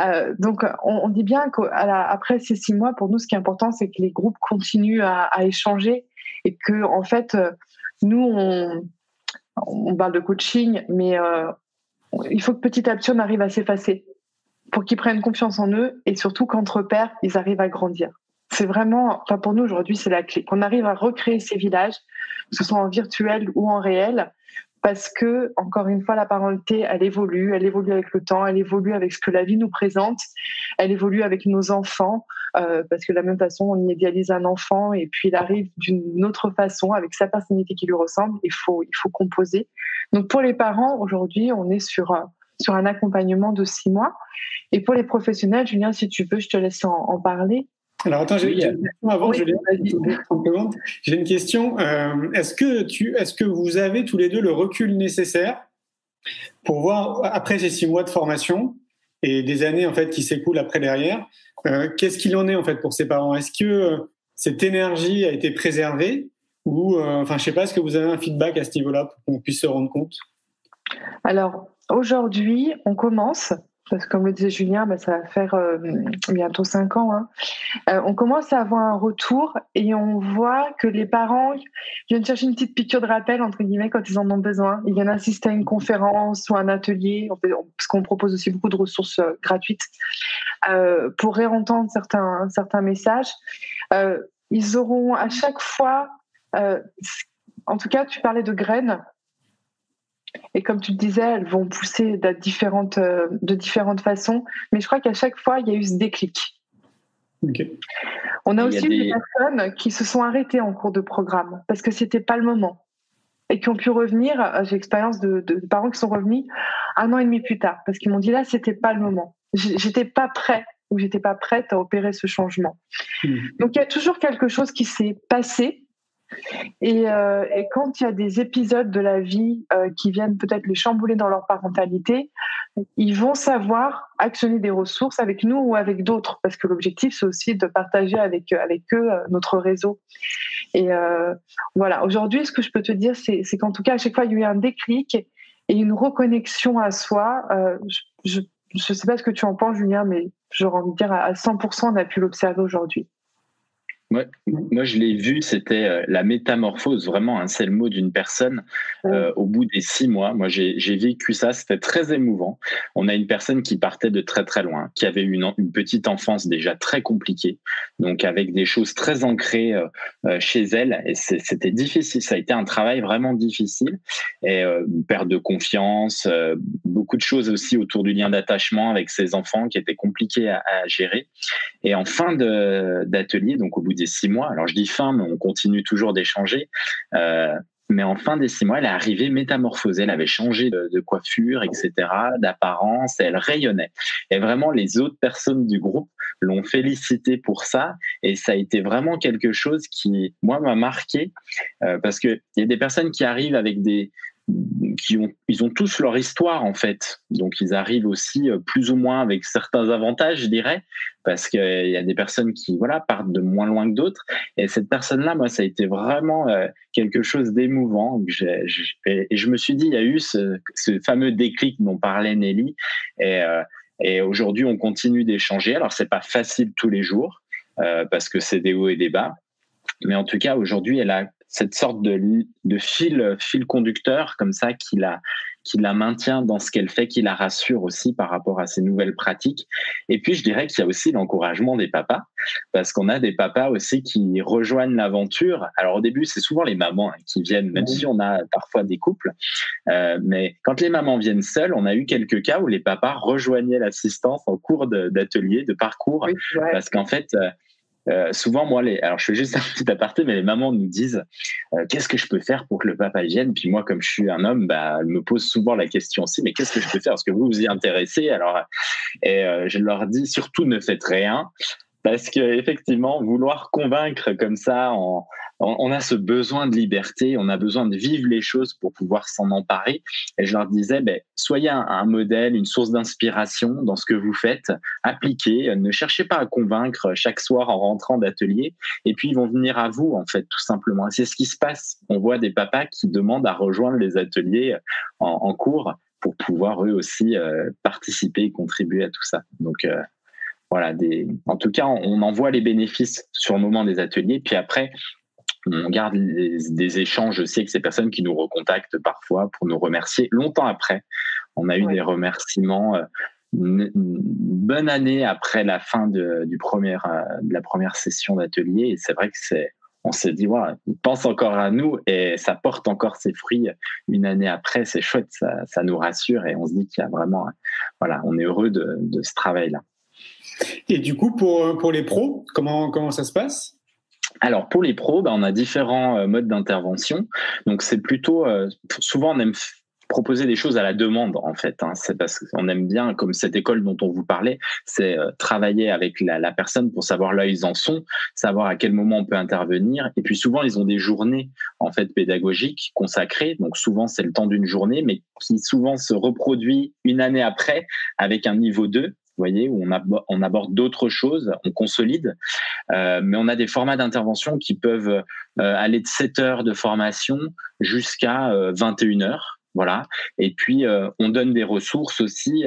Speaker 3: Euh, donc on, dit bien qu'après ces six mois, pour nous, ce qui est important, c'est que les groupes continuent à, échanger et que en fait, euh, nous on on parle de coaching, mais euh, il faut que petit à petit on arrive à s'effacer pour qu'ils prennent confiance en eux et surtout qu'entre pairs, ils arrivent à grandir. C'est vraiment, enfin pour nous aujourd'hui, c'est la clé. Qu'on arrive à recréer ces villages, que ce soit en virtuel ou en réel, parce que encore une fois, la parenté, elle évolue, elle évolue avec le temps, elle évolue avec ce que la vie nous présente, elle évolue avec nos enfants, euh, parce que de la même façon, on idéalise un enfant et puis il arrive d'une autre façon avec sa personnalité qui lui ressemble. Il faut, il faut composer. Donc pour les parents, aujourd'hui, on est sur sur un accompagnement de six mois. Et pour les professionnels, Julien, si tu veux, je te laisse en, parler.
Speaker 1: Alors attends, j'ai une question avant, J'ai une question. est-ce que tu, est-ce que vous avez tous les deux le recul nécessaire pour voir après ces six mois de formation et des années en fait qui s'écoulent après derrière, euh, qu'est-ce qu'il en est en fait pour ces parents? Est-ce que euh, cette énergie a été préservée ou euh, enfin je sais pas, est-ce que vous avez un feedback à ce niveau-là pour qu'on puisse se rendre compte?
Speaker 3: Alors aujourd'hui, on commence parce que comme le disait Julien, bah, ça va faire euh, bientôt cinq ans. Hein. Euh, on commence à avoir un retour et on voit que les parents viennent chercher une petite piqûre de rappel entre guillemets quand ils en ont besoin. Ils viennent assister à une conférence ou un atelier, parce qu'on propose aussi beaucoup de ressources euh, gratuites pour réentendre certains certains messages. ils auront à chaque fois, en tout cas, tu parlais de graines. Et comme tu le disais, elles vont pousser de différentes, euh, de différentes façons. Mais je crois qu'à chaque fois, il y a eu ce déclic. On a aussi des... personnes qui se sont arrêtées en cours de programme parce que c'était pas le moment et qui ont pu revenir. Euh, j'ai l'expérience de, parents qui sont revenus un an et demi plus tard parce qu'ils m'ont dit là, c'était pas le moment. J'étais pas prêt ou j'étais pas prête à opérer ce changement. Hmm. Donc il y a toujours quelque chose qui s'est passé euh, et, quand il y a des épisodes de la vie euh, qui viennent peut-être les chambouler dans leur parentalité, ils vont savoir actionner des ressources avec nous ou avec d'autres, parce que l'objectif c'est aussi de partager avec avec eux euh, notre réseau. Et voilà. Aujourd'hui, ce que je peux te dire, c'est qu'en tout cas, à chaque fois, il y a eu un déclic et une reconnexion à soi. je ne sais pas ce que tu en penses, Julien, mais j'aurais envie de dire à 100%, on a pu l'observer aujourd'hui.
Speaker 2: Moi, moi, je l'ai vu, c'était euh, la métamorphose, vraiment, hein, c'est le mot d'une personne euh, au bout des six mois. Moi, j'ai vécu ça, c'était très émouvant. On a une personne qui partait de très très loin, qui avait une, une petite enfance déjà très compliquée, donc avec des choses très ancrées euh, chez elle, et c'était difficile. Ça a été un travail vraiment difficile, et une perte de confiance, beaucoup de choses aussi autour du lien d'attachement avec ses enfants qui étaient compliquées à, à gérer. Et en fin d'atelier, donc au bout des six mois. Alors je dis fin, mais on continue toujours d'échanger. Euh, mais en fin des six mois, elle est arrivée métamorphosée. Elle avait changé de, coiffure, etc., d'apparence. Elle rayonnait. Et vraiment, les autres personnes du groupe l'ont félicité pour ça. Et ça a été vraiment quelque chose qui, moi, m'a marqué euh, parce qu'il y a des personnes qui arrivent avec des, qui ont, ils ont tous leur histoire en fait. Donc ils arrivent aussi euh, plus ou moins avec certains avantages, je dirais, parce qu'il y a des personnes qui voilà partent de moins loin que d'autres. Et cette personne-là, moi, ça a été vraiment euh, quelque chose d'émouvant. Et je me suis dit, il y a eu ce, fameux déclic dont parlait Nelly. Et, euh, et aujourd'hui, on continue d'échanger. Alors c'est pas facile tous les jours parce que c'est des hauts et des bas. Mais en tout cas, aujourd'hui, elle a cette sorte de, de fil, fil conducteur comme ça qui la, qui la maintient dans ce qu'elle fait, qui la rassure aussi par rapport à ces nouvelles pratiques. Et puis, je dirais qu'il y a aussi l'encouragement des papas, parce qu'on a des papas aussi qui rejoignent l'aventure. Alors, au début, c'est souvent les mamans hein, qui viennent, même si on a parfois des couples. Euh, mais quand les mamans viennent seules, on a eu quelques cas où les papas rejoignaient l'assistance en cours d'atelier, de, parcours, parce qu'en fait, euh, euh, souvent, moi, les, alors je fais juste un petit aparté, mais les mamans nous disent euh, qu'est-ce que je peux faire pour que le papa vienne? Puis moi, comme je suis un homme, bah, elles me posent souvent la question aussi, mais qu'est-ce que je peux faire? Parce que vous vous y intéressez. Alors, et euh, je leur dis surtout ne faites rien, parce que effectivement, vouloir convaincre comme ça en on, a ce besoin de liberté, on a besoin de vivre les choses pour pouvoir s'en emparer. Et je leur disais, ben, soyez un, modèle, une source d'inspiration dans ce que vous faites, appliquez, ne cherchez pas à convaincre chaque soir en rentrant d'atelier, et puis ils vont venir à vous, en fait, tout simplement. C'est ce qui se passe. On voit des papas qui demandent à rejoindre les ateliers en, cours pour pouvoir eux aussi euh, participer et contribuer à tout ça. Donc, euh, voilà, des... en tout cas, on en voit les bénéfices sur le moment des ateliers. Puis après, on garde des échanges aussi avec ces personnes qui nous recontactent parfois pour nous remercier longtemps après. On a eu des remerciements. Euh, une, bonne année après la fin de, du premier, euh, de la première session d'atelier. Et c'est vrai que c'est, on s'est dit, voilà, ils pensent encore à nous et ça porte encore ses fruits une année après. C'est chouette, ça, ça, nous rassure et on se dit qu'il y a vraiment, voilà, on est heureux de, de ce travail-là.
Speaker 1: Et du coup, pour, pour les pros, comment, comment ça se passe?
Speaker 2: Alors pour les pros, ben, on a différents euh, modes d'intervention. Donc c'est plutôt, euh, souvent on aime proposer des choses à la demande en fait. Hein. C'est parce qu'on aime bien, comme cette école dont on vous parlait, c'est euh, travailler avec la, la, personne pour savoir là où ils en sont, savoir à quel moment on peut intervenir. Et puis souvent ils ont des journées en fait pédagogiques consacrées. Donc souvent c'est le temps d'une journée, mais qui souvent se reproduit une année après avec un niveau 2 voyez, où on, aborde d'autres choses, on consolide. Euh, mais on a des formats d'intervention qui peuvent euh, aller de 7 heures de formation jusqu'à 21 euh, heures. Voilà. Et puis, on donne des ressources aussi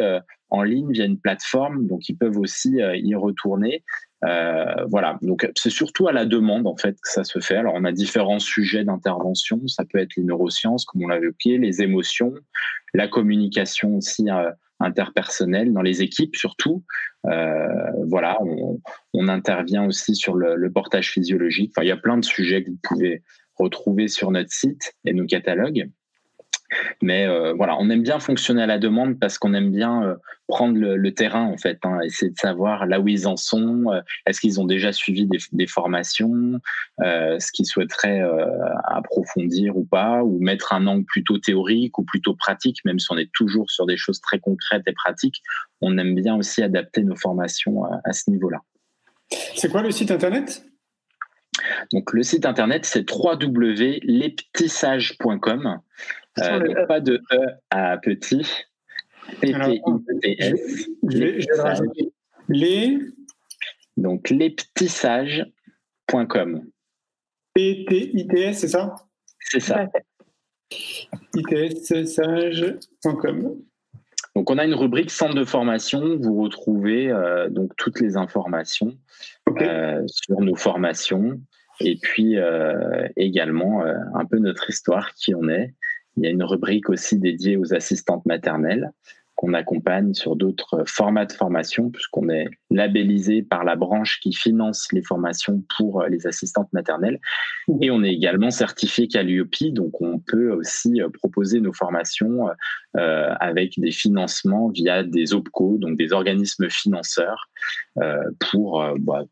Speaker 2: en ligne via une plateforme, donc ils peuvent aussi y retourner. Euh, voilà, donc c'est surtout à la demande en fait que ça se fait. Alors on a différents sujets d'intervention, ça peut être les neurosciences comme on l'a évoqué, les émotions, la communication aussi euh, interpersonnelle dans les équipes surtout. Euh, voilà, on, intervient aussi sur le, le, portage physiologique. Enfin, il y a plein de sujets que vous pouvez retrouver sur notre site et nos catalogues. Mais euh, voilà, on aime bien fonctionner à la demande parce qu'on aime bien euh, prendre le, terrain en fait, hein, essayer de savoir là où ils en sont, euh, est-ce qu'ils ont déjà suivi des, formations, ce qu'ils souhaiteraient approfondir ou pas, ou mettre un angle plutôt théorique ou plutôt pratique, même si on est toujours sur des choses très concrètes et pratiques, on aime bien aussi adapter nos formations à ce niveau-là.
Speaker 1: C'est quoi le site internet?
Speaker 2: Donc le site internet c'est www.lespetitssages.com. Euh, e. pas de E à petit. P-T-I-T-S.
Speaker 1: Les.
Speaker 2: Donc lespetitssages.com.
Speaker 1: P-T-I-T-S, c'est ça?
Speaker 2: C'est ça.
Speaker 1: itssage.com.
Speaker 2: Donc on a une rubrique centre de formation. Vous retrouvez euh, donc toutes les informations euh, sur nos formations et puis euh, également euh, un peu notre histoire, qui on est. Il y a une rubrique aussi dédiée aux assistantes maternelles qu'on accompagne sur d'autres formats de formation, puisqu'on est labellisé par la branche qui finance les formations pour les assistantes maternelles. Et on est également certifié Calliope, donc on peut aussi proposer nos formations euh, avec des financements via des OPCO, donc des organismes financeurs, euh, pour bah,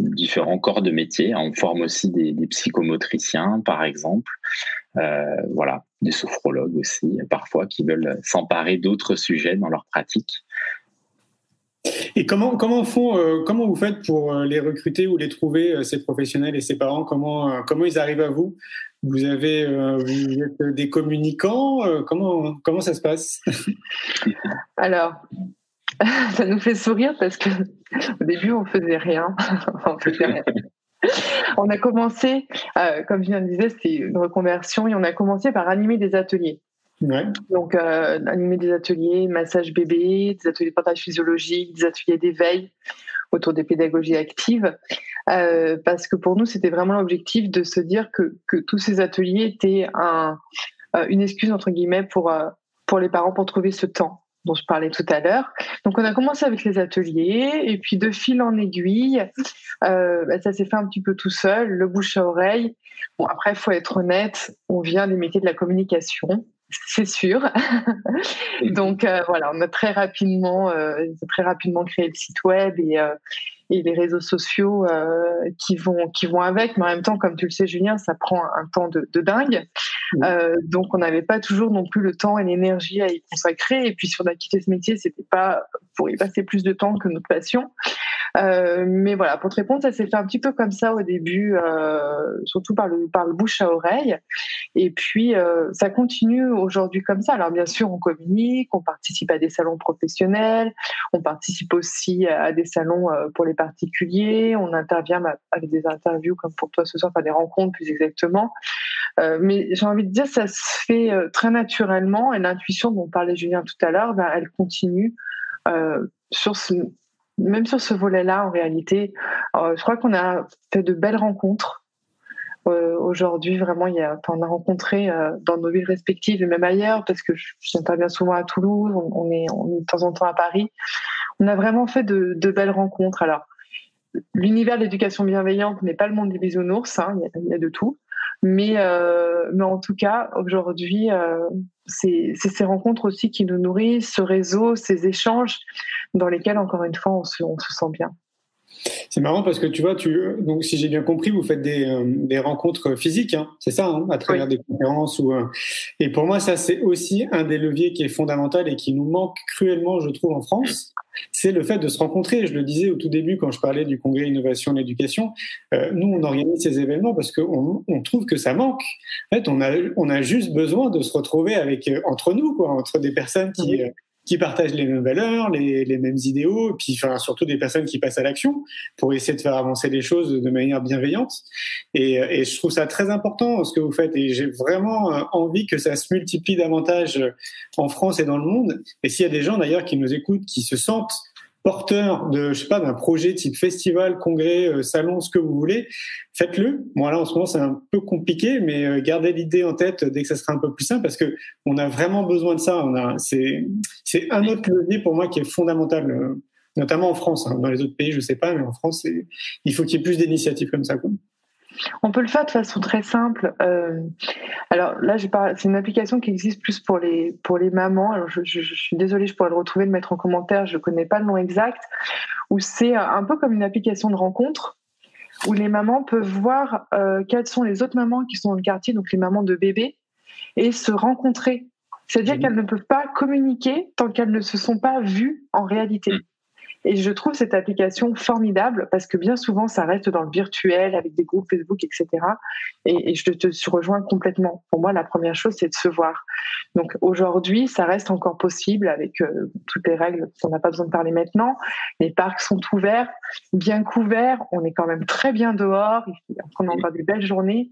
Speaker 2: différents corps de métier. On forme aussi des, psychomotriciens, par exemple. Euh, voilà, des sophrologues aussi, parfois, qui veulent s'emparer d'autres sujets dans leur pratique.
Speaker 1: Et comment, comment, font, euh, comment vous faites pour euh, les recruter ou les trouver, ces professionnels et ces parents? Comment, comment ils arrivent à vous? Vous, avez, vous êtes des communicants comment, comment ça se passe?
Speaker 3: Alors, ça nous fait sourire parce que au début on faisait rien. on faisait rien. On a commencé, euh, comme je viens de dire, c'était une reconversion et on a commencé par animer des ateliers. Donc, euh, animer des ateliers, massage bébé, des ateliers de partage physiologique, des ateliers d'éveil autour des pédagogies actives, euh, parce que pour nous, c'était vraiment l'objectif de se dire que, que, tous ces ateliers étaient un, une excuse, entre guillemets, pour, pour les parents pour trouver ce temps dont je parlais tout à l'heure. Donc on a commencé avec les ateliers et puis de fil en aiguille, euh, bah, ça s'est fait un petit peu tout seul, le bouche à oreille. Bon après, faut être honnête, on vient des métiers de la communication, c'est sûr. Donc euh, voilà, on a très rapidement, euh, très rapidement créé le site web et euh, et les réseaux sociaux qui vont qui vont avec. Mais en même temps, comme tu le sais, Julien, ça prend un temps de, de dingue. Donc, on n'avait pas toujours non plus le temps et l'énergie à y consacrer. Et puis, si on a quitté ce métier, c'était pas pour y passer plus de temps que notre passion. Euh, mais voilà, pour te répondre, ça s'est fait un petit peu comme ça au début, euh, surtout par le, par le bouche à oreille. Et puis, euh, ça continue aujourd'hui comme ça. Alors, bien sûr, on communique, on participe à des salons professionnels, on participe aussi à des salons pour les particuliers, on intervient avec des interviews comme pour toi ce soir, enfin des rencontres plus exactement. Mais j'ai envie de dire, ça se fait très naturellement et l'intuition dont parlait Julien tout à l'heure, ben, elle continue sur ce, même sur ce volet-là, en réalité, euh, je crois qu'on a fait de belles rencontres. Euh, Aujourd'hui, vraiment, il y a, on a rencontré euh, dans nos villes respectives et même ailleurs, parce que j'interviens souvent à Toulouse, on, est, de temps en temps à Paris. On a vraiment fait de, belles rencontres. Alors, l'univers de l'éducation bienveillante n'est pas le monde des bisounours, hein, il, y y a, de tout. Mais, mais en tout cas, aujourd'hui, c'est ces rencontres aussi qui nous nourrissent, ce réseau, ces échanges dans lesquels, encore une fois, on se, on se sent bien.
Speaker 1: C'est marrant parce que tu vois, tu, donc si j'ai bien compris, vous faites des, euh, des rencontres physiques, hein, c'est ça, hein, à travers des conférences ou. Euh, et pour moi, ça c'est aussi un des leviers qui est fondamental et qui nous manque cruellement, je trouve, en France. C'est le fait de se rencontrer. Je le disais au tout début quand je parlais du congrès Innovation et Éducation. Euh, nous, on organise ces événements parce qu'on on trouve que ça manque. En fait, on a, on a juste besoin de se retrouver avec entre nous, quoi, entre des personnes qui qui partagent les mêmes valeurs, les, mêmes idéaux, et puis enfin, surtout des personnes qui passent à l'action pour essayer de faire avancer les choses de manière bienveillante. Et, et je trouve ça très important ce que vous faites, et j'ai vraiment euh, envie que ça se multiplie davantage en France et dans le monde. Et s'il y a des gens d'ailleurs qui nous écoutent, qui se sentent porteur de, je sais pas, d'un projet type festival, congrès, euh, salon, ce que vous voulez, faites-le. Moi, là, en ce moment, c'est un peu compliqué, mais euh, gardez l'idée en tête dès que ça sera un peu plus simple parce que on a vraiment besoin de ça. On a, c'est, c'est un autre levier pour moi qui est fondamental, euh, notamment en France. Hein. Dans les autres pays, je sais pas, mais en France, il faut qu'il y ait plus d'initiatives comme ça.
Speaker 3: On peut le faire de façon très simple. Euh, alors là, c'est une application qui existe plus pour les, pour les mamans. Alors je, suis désolée, je pourrais le retrouver, le mettre en commentaire, je ne connais pas le nom exact, où c'est un peu comme une application de rencontre, où les mamans peuvent voir euh, quelles sont les autres mamans qui sont dans le quartier, donc les mamans de bébés, et se rencontrer. C'est-à-dire mmh. qu'elles ne peuvent pas communiquer tant qu'elles ne se sont pas vues en réalité. Mmh. Et je trouve cette application formidable parce que bien souvent, ça reste dans le virtuel avec des groupes Facebook, etc. Et, je te, rejoins complètement. Pour moi, la première chose, c'est de se voir. Donc aujourd'hui, ça reste encore possible avec euh, toutes les règles. On n'a pas besoin de parler maintenant. Les parcs sont ouverts, bien couverts. On est quand même très bien dehors. On a encore des belles journées.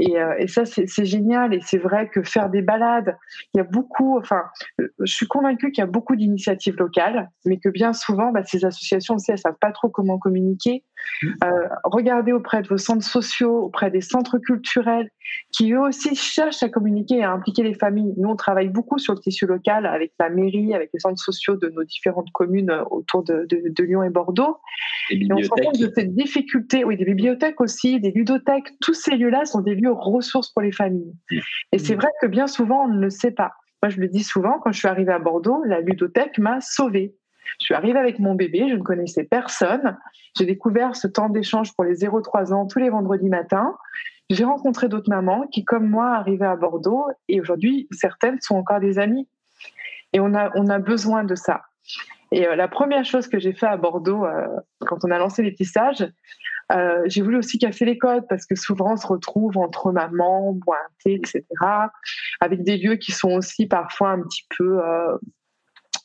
Speaker 3: Et, euh, et ça, c'est génial. Et c'est vrai que faire des balades, il y a beaucoup. Enfin, je suis convaincue qu'il y a beaucoup d'initiatives locales, mais que bien souvent, bah, ces associations aussi, elles savent pas trop comment communiquer. Mmh. Euh, regardez auprès de vos centres sociaux, auprès des centres culturels, qui eux aussi cherchent à communiquer et à impliquer les familles. Nous, on travaille beaucoup sur le tissu local avec la mairie, avec les centres sociaux de nos différentes communes euh, autour de, Lyon et Bordeaux. Et on se rend compte de cette difficulté, oui, des bibliothèques aussi, des ludothèques, tous ces lieux-là sont des lieux ressources pour les familles. Mmh. Et c'est vrai que bien souvent, on ne le sait pas. Moi, je le dis souvent, quand je suis arrivée à Bordeaux, la ludothèque m'a sauvée. Je suis arrivée avec mon bébé, je ne connaissais personne. J'ai découvert ce temps d'échange pour les 0-3 ans tous les vendredis matins. J'ai rencontré d'autres mamans qui, comme moi, arrivaient à Bordeaux et aujourd'hui, certaines sont encore des amies. Et on a, on a besoin de ça. Et euh, la première chose que j'ai fait à Bordeaux, euh, quand on a lancé les tissages, euh, j'ai voulu aussi casser les codes parce que souvent on se retrouve entre mamans, thé, etc., avec des lieux qui sont aussi parfois un petit peu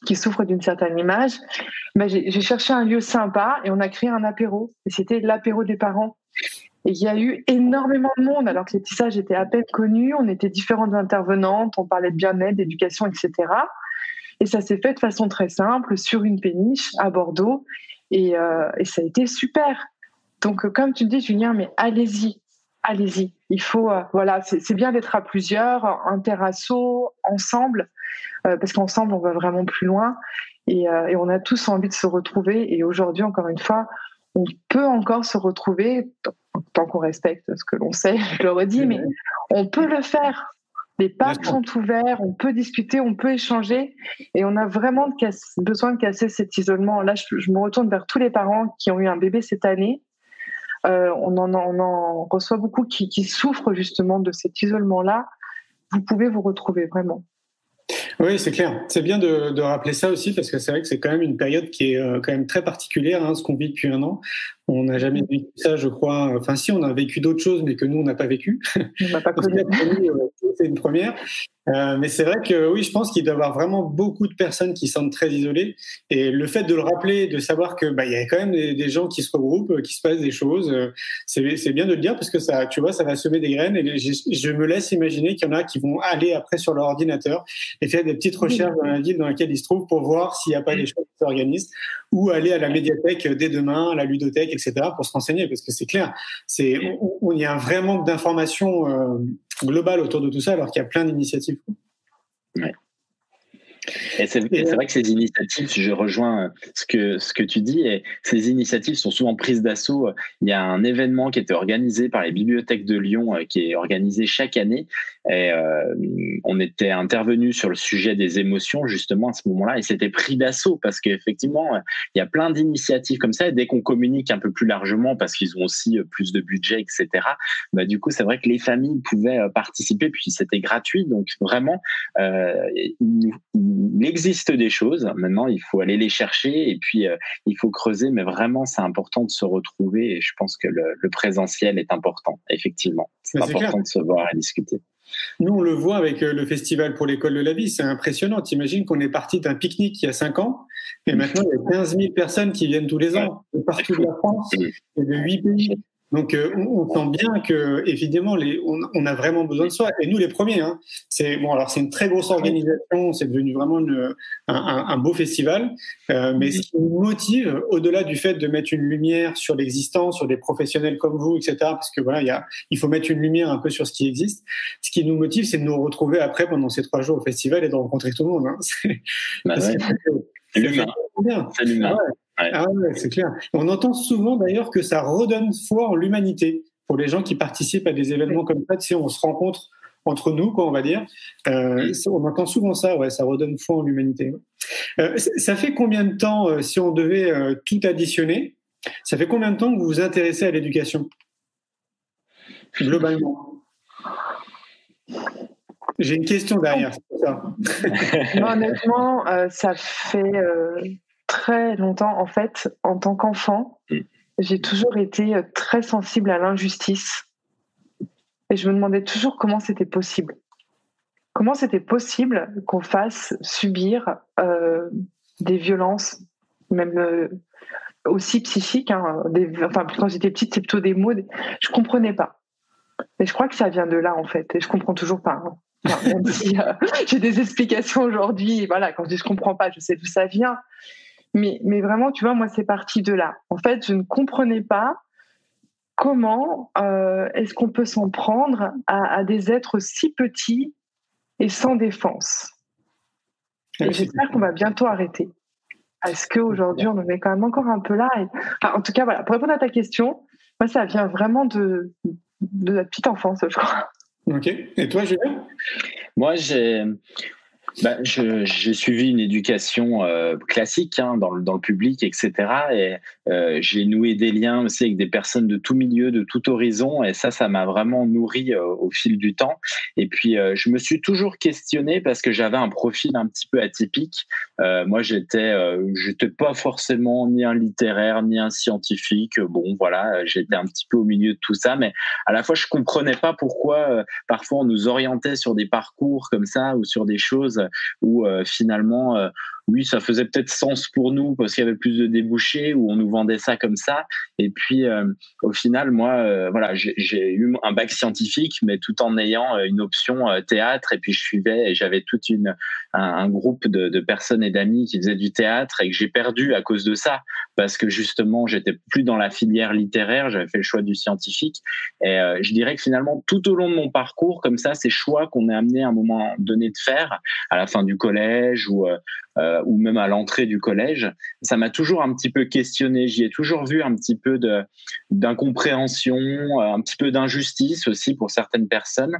Speaker 3: qui souffrent d'une certaine image. J'ai cherché un lieu sympa et on a créé un apéro. Et c'était l'apéro des parents. Et il y a eu énormément de monde, alors que les tissages étaient à peine connus. On était différentes intervenantes, on parlait de bien-être, d'éducation, etc. Et ça s'est fait de façon très simple, sur une péniche à Bordeaux. Et, euh, ça a été super. Donc, comme tu dis, Julien, mais allez-y, allez-y. Il faut, euh, voilà, c'est bien d'être à plusieurs, interasso, ensemble, euh, parce qu'ensemble, on va vraiment plus loin. Euh, et, on a tous envie de se retrouver. Et aujourd'hui, encore une fois, on peut encore se retrouver, tant qu'on respecte ce que l'on sait, je le redis, mais on peut le faire. Les parcs sont ouverts, on peut discuter, on peut échanger, et on a vraiment besoin de casser cet isolement. Là, je, me retourne vers tous les parents qui ont eu un bébé cette année. Euh, on, en, on, en, reçoit beaucoup qui, qui souffrent justement de cet isolement-là. Vous pouvez vous retrouver vraiment.
Speaker 1: Oui, c'est clair. C'est bien de, de, rappeler ça aussi parce que c'est vrai que c'est quand même une période qui est euh, quand même très particulière, hein, ce qu'on vit depuis un an. On n'a jamais vécu ça, je crois. Enfin, si, on a vécu d'autres choses, mais que nous, on n'a pas vécu. On pas. Euh, c'est une première. Euh, mais c'est vrai que oui, je pense qu'il doit y avoir vraiment beaucoup de personnes qui sont très isolées. Et le fait de le rappeler, de savoir que bah, il y a quand même des, gens qui se regroupent, euh, qui se passent des choses, euh, c'est bien de le dire parce que ça, tu vois, ça va semer des graines. Et je, me laisse imaginer qu'il y en a qui vont aller après sur leur ordinateur et faire des petites recherches dans la ville dans laquelle ils se trouvent pour voir s'il n'y a pas des choses qui s'organisent ou aller à la médiathèque dès demain, à la ludothèque, etc. pour se renseigner parce que c'est clair, c'est on, y a un vrai manque d'informations globale autour de tout ça, alors qu'il y a plein d'initiatives.
Speaker 2: Et c'est vrai que ces initiatives, je rejoins ce que, ce que tu dis, et ces initiatives sont souvent prises d'assaut. Il y a un événement qui était organisé par les bibliothèques de Lyon, euh, qui est organisé chaque année, Et euh, on était intervenu sur le sujet des émotions justement à ce moment-là, et c'était pris d'assaut parce qu'effectivement, il y a plein d'initiatives comme ça. Et dès qu'on communique un peu plus largement, parce qu'ils ont aussi plus de budget, etc. Bah, du coup, c'est vrai que les familles pouvaient participer, puis c'était gratuit. Donc vraiment, il, il, existe des choses. Maintenant, il faut aller les chercher et puis il faut creuser. Mais vraiment, c'est important de se retrouver. Et je pense que le, le présentiel est important, effectivement. C'est important de se voir et discuter.
Speaker 1: Nous, on le voit avec euh, le Festival pour l'école de la vie, c'est impressionnant. T'imagines qu'on est parti d'un pique-nique il y a cinq ans, et maintenant il y a 15 000 personnes qui viennent tous les ans, de partout de la France et de huit pays. Donc, euh, on, sent bien que, évidemment, les, on, a vraiment besoin de soi. Et nous, les premiers, hein, c'est bon. Alors, c'est une très grosse organisation. C'est devenu vraiment un, beau festival. Euh, mais ce qui nous motive, au-delà du fait de mettre une lumière sur l'existence, sur des professionnels comme vous, etc., parce que voilà, il, y a, il faut mettre une lumière un peu sur ce qui existe. Ce qui nous motive, c'est de nous retrouver après pendant ces trois jours au festival et de rencontrer tout le monde. Hein.
Speaker 2: C'est bah l'humain. C'est l'humain.
Speaker 1: Ah ouais, c'est clair. On entend souvent d'ailleurs que ça redonne foi en l'humanité pour les gens qui participent à des événements comme ça. Si on se rencontre entre nous, quoi, on va dire. Euh, on entend souvent ça, ouais, ça redonne foi en l'humanité. Euh, ça fait combien de temps, euh, si on devait tout additionner, ça fait combien de temps que vous vous intéressez à l'éducation? Globalement J'ai une question derrière.
Speaker 3: Ça. honnêtement, ça fait très longtemps, en fait, en tant qu'enfant, mm. j'ai toujours été euh, très sensible à l'injustice. Et je me demandais toujours comment c'était possible. Comment c'était possible qu'on fasse subir euh, des violences, même euh, aussi psychiques. Hein, des, enfin, quand j'étais petite, c'est plutôt des mots. je comprenais pas. Et je crois que ça vient de là, en fait. Et je comprends toujours pas. Hein. j'ai des explications aujourd'hui, voilà, quand je dis je comprends pas, je sais d'où ça vient. Mais, mais vraiment, tu vois, moi, c'est parti de là. En fait, je ne comprenais pas comment euh, est-ce qu'on peut s'en prendre à, des êtres si petits et sans défense. Et j'espère qu'on va bientôt arrêter. Parce qu'aujourd'hui, on en est quand même encore un peu là. en tout cas, voilà, pour répondre à ta question, moi, ça vient vraiment de, de la petite enfance, je crois.
Speaker 1: Ok. Et toi, Julien
Speaker 2: Moi, j'ai bah, J'ai suivi une éducation euh, classique hein, dans, le, dans, le, public, etc. Et euh, j'ai noué des liens aussi avec des personnes de tout milieu, de tout horizon. Et ça, ça m'a vraiment nourri euh, au fil du temps. Et puis, euh, je me suis toujours questionné parce que j'avais un profil un petit peu atypique. moi, j'étais, j'étais pas forcément ni un littéraire ni un scientifique. Bon, voilà, j'étais un petit peu au milieu de tout ça, mais à la fois, je comprenais pas pourquoi parfois on nous orientait sur des parcours comme ça ou sur des choses où euh, finalement euh, oui, ça faisait peut-être sens pour nous parce qu'il y avait plus de débouchés ou on nous vendait ça comme ça. Et puis, euh, au final, moi, voilà, j'ai eu un bac scientifique, mais tout en ayant une option théâtre. Et puis, je suivais et j'avais toute une un, groupe de, de, personnes et d'amis qui faisaient du théâtre et que j'ai perdu à cause de ça parce que justement, j'étais plus dans la filière littéraire. J'avais fait le choix du scientifique. Et je dirais que finalement, tout au long de mon parcours, comme ça, ces choix qu'on est amené à un moment donné de faire, à la fin du collège ou, euh, euh, ou même à l'entrée du collège, ça m'a toujours un petit peu questionné. J'y ai toujours vu un petit peu d'incompréhension, un petit peu d'injustice aussi pour certaines personnes.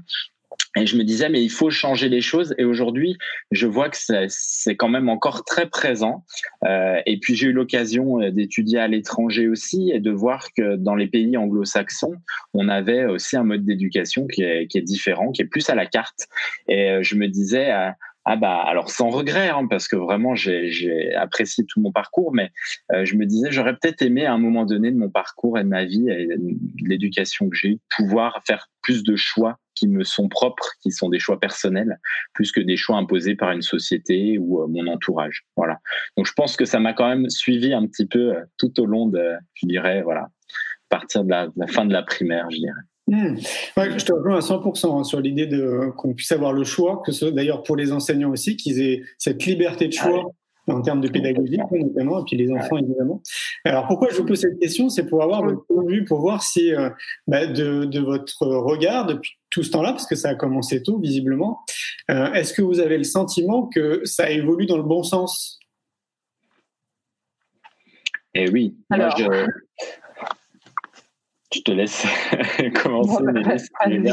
Speaker 2: Et je me disais, mais il faut changer les choses. Et aujourd'hui, je vois que c'est quand même encore très présent. Euh, et puis, j'ai eu l'occasion euh, d'étudier à l'étranger aussi et de voir que dans les pays anglo-saxons, on avait aussi un mode d'éducation qui est, différent, qui est plus à la carte. Et euh, je me disais, euh, ah bah alors sans regret hein, parce que vraiment j'ai apprécié tout mon parcours mais euh, je me disais j'aurais peut-être aimé à un moment donné de mon parcours et de ma vie et de l'éducation que j'ai eu pouvoir faire plus de choix qui me sont propres qui sont des choix personnels plus que des choix imposés par une société ou euh, mon entourage. Voilà. Donc je pense que ça m'a quand même suivi un petit peu euh, tout au long de je dirais voilà partir de la, de la fin de la primaire je dirais
Speaker 1: Hmm. je te rejoins à 100% hein, sur l'idée de qu'on puisse avoir le choix, que ce d'ailleurs pour les enseignants aussi, qu'ils aient cette liberté de choix en termes de pédagogie notamment, et puis les enfants évidemment. Alors pourquoi je vous pose cette question, c'est pour avoir votre point de vue, pour voir si euh, bah, de, de, votre regard depuis tout ce temps-là, parce que ça a commencé tôt visiblement, euh, est-ce que vous avez le sentiment que ça évolue dans le bon sens?
Speaker 2: Eh oui, Alors... je, Je te laisse commencer,
Speaker 3: Nelly.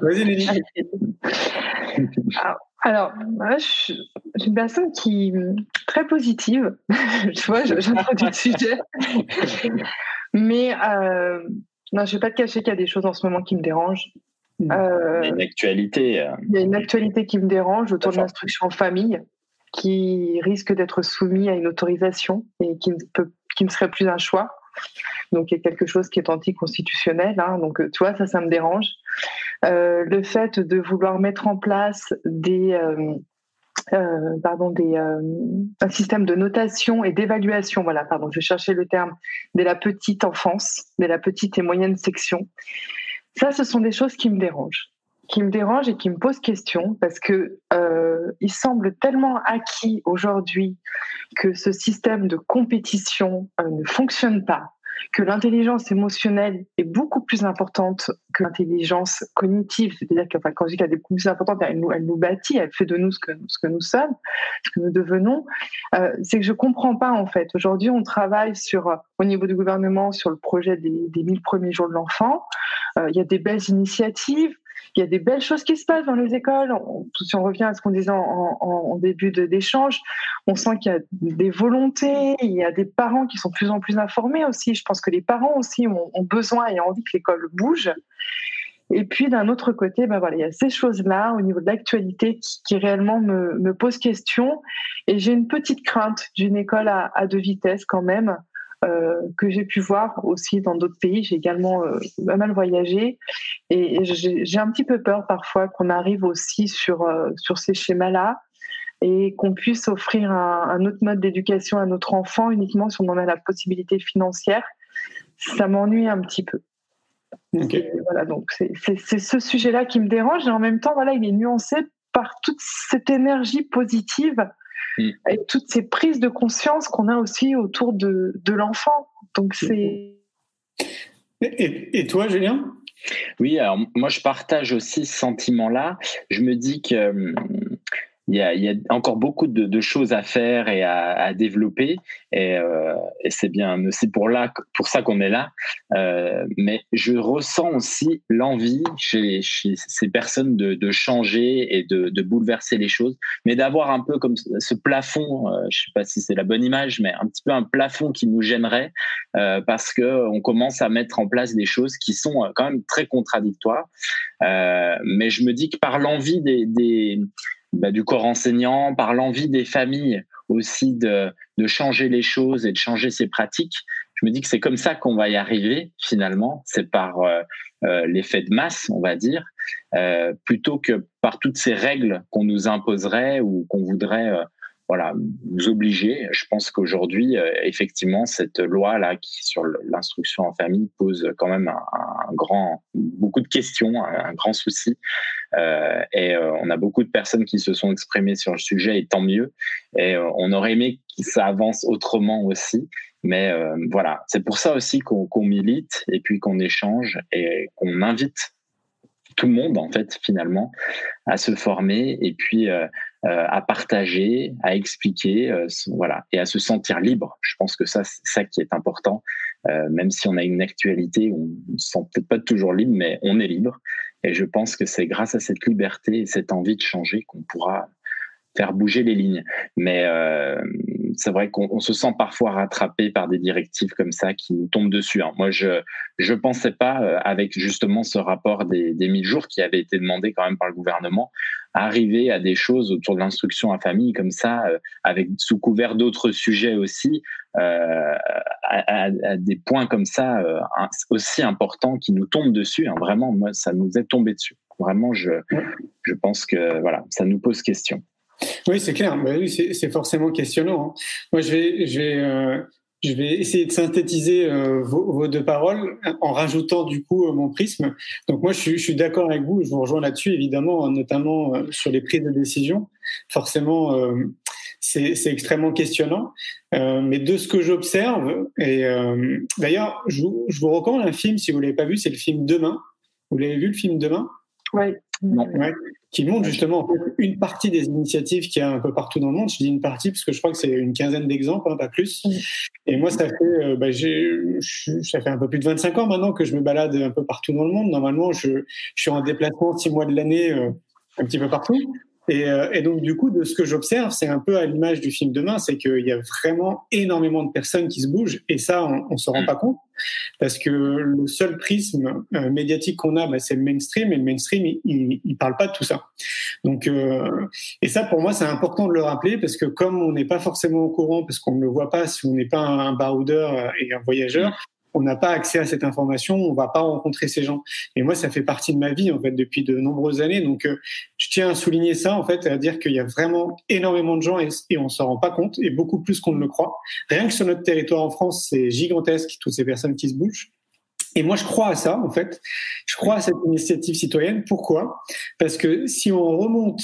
Speaker 3: Vas-y, Nelly. Alors, moi, je suis une personne qui très positive. tu vois, j'introduis le sujet. Mais euh, non, je ne vais pas te cacher qu'il y a des choses en ce moment qui me dérangent.
Speaker 2: Euh, il y a une actualité. Euh.
Speaker 3: Il y a une actualité qui me dérange autour de l'instruction en famille, qui risque d'être soumise à une autorisation et qui ne, peut, qui ne serait plus un choix. Donc il y a quelque chose qui est anticonstitutionnel. Hein, donc tu vois, ça, ça me dérange. Euh, le fait de vouloir mettre en place des, euh, euh, pardon, des, un système de notation et d'évaluation. Voilà, pardon, je cherchais le terme dès la petite enfance, dès la petite et moyenne section. Ça, ce sont des choses qui me dérangent qui me dérangent et qui me posent question parce que euh, il semble tellement acquis aujourd'hui que ce système de compétition ne fonctionne pas, que l'intelligence émotionnelle est beaucoup plus importante que l'intelligence cognitive. C'est-à-dire que quand je dis qu'elle est beaucoup plus importante, elle nous, elle nous bâtit, elle fait de nous ce que, ce que nous sommes, ce que nous devenons. Euh, c'est que je comprends pas en fait. Aujourd'hui, on travaille sur, au niveau du gouvernement sur le projet des, des 1000 premiers jours de l'enfant. Euh, il y a des belles initiatives. Il y a des belles choses qui se passent dans les écoles. si on revient à ce qu'on disait en, début d'échange, on sent qu'il y a des volontés, il y a des parents qui sont de plus en plus informés aussi. Je pense que les parents aussi ont, besoin et ont envie que l'école bouge. Et puis d'un autre côté, ben voilà, il y a ces choses-là au niveau de l'actualité qui, réellement me, me posent question. Et j'ai une petite crainte d'une école à, à, deux vitesses quand même. Euh, que j'ai pu voir aussi dans d'autres pays. J'ai également euh, pas mal voyagé et, j'ai un petit peu peur parfois qu'on arrive aussi sur, euh, sur ces schémas-là et qu'on puisse offrir un, autre mode d'éducation à notre enfant uniquement si on en a la possibilité financière. Ça m'ennuie un petit peu. Voilà, donc c'est ce sujet-là qui me dérange et en même temps, voilà, il est nuancé par toute cette énergie positive. Et toutes ces prises de conscience qu'on a aussi autour de, de l'enfant. Donc mm. c'est.
Speaker 1: Et, et, toi, Julien?
Speaker 2: Oui, alors moi je partage aussi ce sentiment-là. Je me dis que hum, il y, a, il y a, encore beaucoup de, de, choses à faire et à, à développer, et, euh, et c'est bien, c'est pour là, pour ça qu'on est là. Euh, mais je ressens aussi l'envie chez, chez, ces personnes de, de changer et de, de, bouleverser les choses, mais d'avoir un peu comme ce plafond. Euh, je sais pas si c'est la bonne image, mais un petit peu un plafond qui nous gênerait euh, parce que on commence à mettre en place des choses qui sont euh, quand même très contradictoires. Euh, mais je me dis que par l'envie des, des bah, du corps enseignant, par l'envie des familles aussi de, de, changer les choses et de changer ses pratiques. Je me dis que c'est comme ça qu'on va y arriver finalement, c'est par euh, euh, l'effet de masse, on va dire, euh, plutôt que par toutes ces règles qu'on nous imposerait ou qu'on voudrait voilà, nous obliger. Je pense qu'aujourd'hui, euh, effectivement, cette loi-là qui sur l'instruction en famille pose quand même un, grand, beaucoup de questions, un, grand souci. Euh, et euh, on a beaucoup de personnes qui se sont exprimées sur le sujet, et tant mieux. Et on aurait aimé que ça avance autrement aussi. Mais voilà, c'est pour ça aussi qu'on milite et puis qu'on échange et qu'on invite tout le monde en fait finalement à se former et puis euh, euh, à partager, à expliquer, euh, voilà, et à se sentir libre. Je pense que ça, c'est ça qui est important. Même si on a une actualité, on ne se sent peut-être pas toujours libre, mais on est libre. Et je pense que c'est grâce à cette liberté et cette envie de changer qu'on pourra faire bouger les lignes. Mais euh, c'est vrai qu'on se sent parfois rattrapé par des directives comme ça qui nous tombent dessus. Hein. Moi, je je pensais pas, euh, avec justement ce rapport des, des 1000 jours qui avait été demandé quand même par le gouvernement, arriver à des choses autour de l'instruction à famille comme ça, euh, avec sous couvert d'autres sujets aussi, euh, à, à, des points comme ça euh, aussi importants qui nous tombent dessus. Hein. Vraiment, moi, ça nous est tombé dessus. Vraiment, je, je pense que voilà, ça nous pose question.
Speaker 1: Oui, c'est clair. Bah oui, c'est forcément questionnant. Hein. Moi, je vais, je vais, euh, je vais essayer de synthétiser euh, vos, vos, deux paroles en rajoutant du coup euh, mon prisme. Donc moi, je suis, je suis d'accord avec vous. Je vous rejoins là-dessus, évidemment, notamment sur les prises de décision. Forcément, c'est extrêmement questionnant. mais de ce que j'observe, et d'ailleurs, je, je, vous recommande un film si vous l'avez pas vu, c'est le film Demain. Vous l'avez vu le film Demain?
Speaker 3: Oui.
Speaker 1: Ouais. Qui montre justement une partie des initiatives qu'il y a un peu partout dans le monde. Je dis une partie parce que je crois que c'est une quinzaine d'exemples, hein, pas plus. Et moi, ça fait, euh, bah, ça fait un peu plus de 25 ans maintenant que je me balade un peu partout dans le monde. Normalement, je, je suis en déplacement six mois de l'année euh, un petit peu partout. Et, euh, et, donc, du coup, de ce que j'observe, c'est un peu à l'image du film Demain, c'est qu'il y a vraiment énormément de personnes qui se bougent, et ça, on, on se rend mm. pas compte, parce que le seul prisme euh, médiatique qu'on a, bah, c'est le mainstream, et le mainstream, il, il, parle pas de tout ça. Donc, euh, et ça, pour moi, c'est important de le rappeler, parce que comme on n'est pas forcément au courant, parce qu'on ne le voit pas, si on n'est pas un, un baroudeur et un voyageur, on n'a pas accès à cette information, on va pas rencontrer ces gens. Et moi, ça fait partie de ma vie en fait depuis de nombreuses années. Donc, euh, je tiens à souligner ça en fait, à dire qu'il y a vraiment énormément de gens et, et on s'en rend pas compte et beaucoup plus qu'on ne le croit. Rien que sur notre territoire en France, c'est gigantesque toutes ces personnes qui se bougent. Et moi, je crois à ça, en fait. Je crois à cette initiative citoyenne. Pourquoi? Parce que si on remonte,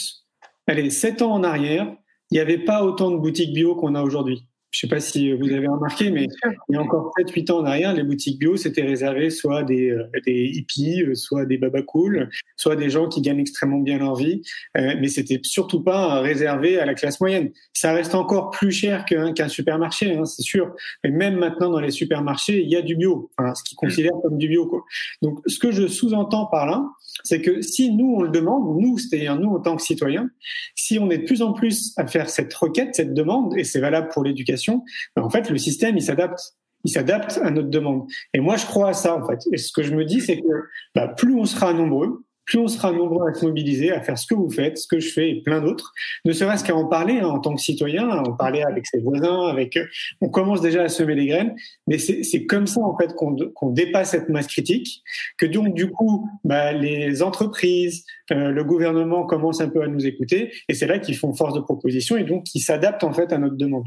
Speaker 1: allez, sept ans en arrière, il n'y avait pas autant de boutiques bio qu'on a aujourd'hui. Je sais pas si vous avez remarqué, mais il y a encore 7-8 ans en arrière, les boutiques bio, c'était réservé soit des, euh, des hippies, euh, soit des babacools, soit des gens qui gagnent extrêmement bien leur vie, euh, mais c'était surtout pas réservé à la classe moyenne. Ça reste encore plus cher qu'un supermarché, hein, c'est sûr. Mais même maintenant, dans les supermarchés, il y a du bio, enfin, ce qu'ils considèrent comme du bio. Quoi. Donc, ce que je sous-entends par là, c'est que si nous, on le demande, nous, c'est-à-dire nous, en tant que citoyens, si on est de plus en plus à faire cette requête, cette demande, et c'est valable pour l'éducation, ben, en fait, le système, il s'adapte. Il s'adapte à notre demande. Et moi, je crois à ça, en fait. Et ce que je me dis, c'est que bah, plus on sera nombreux, plus on sera nombreux à se mobiliser, à faire ce que vous faites, ce que je fais et plein d'autres, ne serait-ce qu'à en parler hein, en tant que citoyen, à en parler avec ses voisins, avec eux. On commence déjà à semer les graines, mais c'est comme ça en fait qu'on dépasse cette masse critique, que donc du coup, bah, les entreprises, euh, le gouvernement commencent un peu à nous écouter, et c'est là qu'ils font force de proposition et donc qu'ils s'adaptent en fait à notre demande.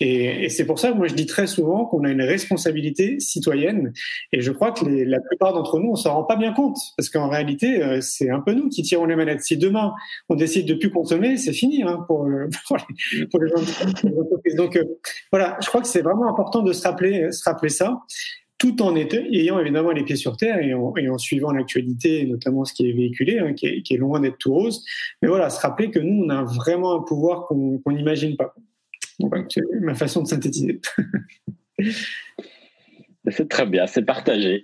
Speaker 1: Et, c'est pour ça que moi je dis très souvent qu'on a une responsabilité citoyenne, et je crois que la plupart d'entre nous on s'en rend pas bien compte, parce qu'en réalité euh, c'est un peu nous qui tirons les manettes. Si demain on décide de plus consommer, c'est fini hein, pour, euh, pour, les, gens de Donc euh, voilà, je crois que c'est vraiment important de se rappeler, se rappeler ça tout en ayant évidemment les pieds sur terre et en, suivant l'actualité, notamment ce qui est véhiculé, hein, qui, est, qui, est, loin d'être tout rose. Mais voilà, se rappeler que nous, on a vraiment un pouvoir qu'on n'imagine pas. c'est ma façon de synthétiser.
Speaker 2: C'est très bien, c'est partagé.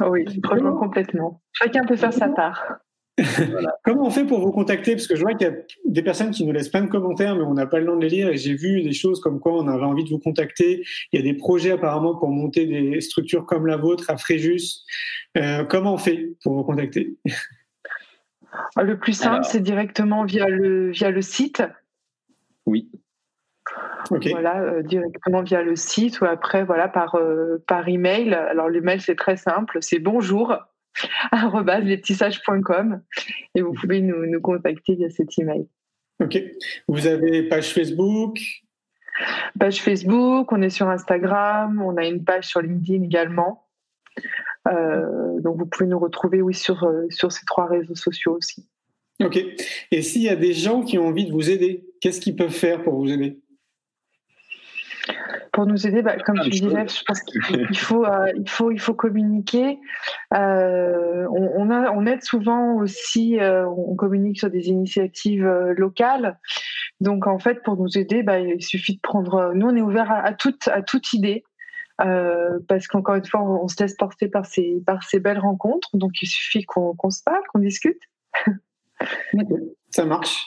Speaker 3: oui, complètement. Chacun peut faire sa part.
Speaker 1: Comment on fait pour vous contacter? Parce que je vois qu'il y a des personnes qui nous laissent plein de commentaires, mais on n'a pas le temps de les lire. Et j'ai vu des choses comme quoi on avait envie de vous contacter. Il y a des projets apparemment pour monter des structures comme la vôtre à Fréjus. Euh, comment on fait pour vous contacter?
Speaker 3: Le plus simple, c'est directement via le, via le site.
Speaker 2: Oui.
Speaker 3: Voilà, euh, directement via le site ou après voilà par euh, par email. Alors l'email c'est très simple, c'est bonjour lestissages.com et vous pouvez nous, nous contacter via cet email.
Speaker 1: Ok. Vous avez page Facebook?
Speaker 3: Page Facebook, on est sur Instagram, on a une page sur LinkedIn également. Euh, donc vous pouvez nous retrouver oui sur sur ces trois réseaux sociaux aussi.
Speaker 1: Ok. Et s'il y a des gens qui ont envie de vous aider, qu'est-ce qu'ils peuvent faire pour vous aider?
Speaker 3: Pour nous aider, bah, comme tu disais, je pense qu'il faut, euh, il faut, il faut communiquer. Euh, on, a, on aide souvent aussi, euh, on communique sur des initiatives locales. Donc en fait, pour nous aider, bah, il suffit de prendre. Nous, on est ouvert à, toute, à toute idée. parce qu'encore une fois, on, se laisse porter par ces, par ces belles rencontres. Donc, il suffit qu'on se parle, qu'on discute.
Speaker 1: Ça marche.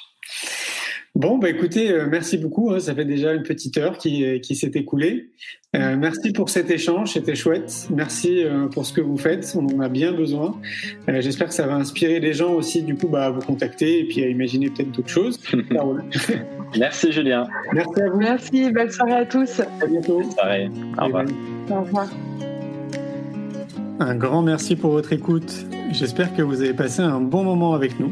Speaker 1: Bon, bah écoutez, euh, merci beaucoup. Hein. ça fait déjà une petite heure qui, euh, qui s'est écoulée. Euh, merci pour cet échange, c'était chouette. Merci pour ce que vous faites, on en a bien besoin. J'espère que ça va inspirer les gens aussi, du coup, bah, à vous contacter et puis à imaginer peut-être d'autres choses.
Speaker 2: merci Julien.
Speaker 1: Merci à vous.
Speaker 3: Merci, belle soirée à tous.
Speaker 1: À bientôt.
Speaker 2: Bonne soirée. Au revoir.
Speaker 3: Au revoir.
Speaker 1: Un grand merci pour votre écoute. J'espère que vous avez passé un bon moment avec nous.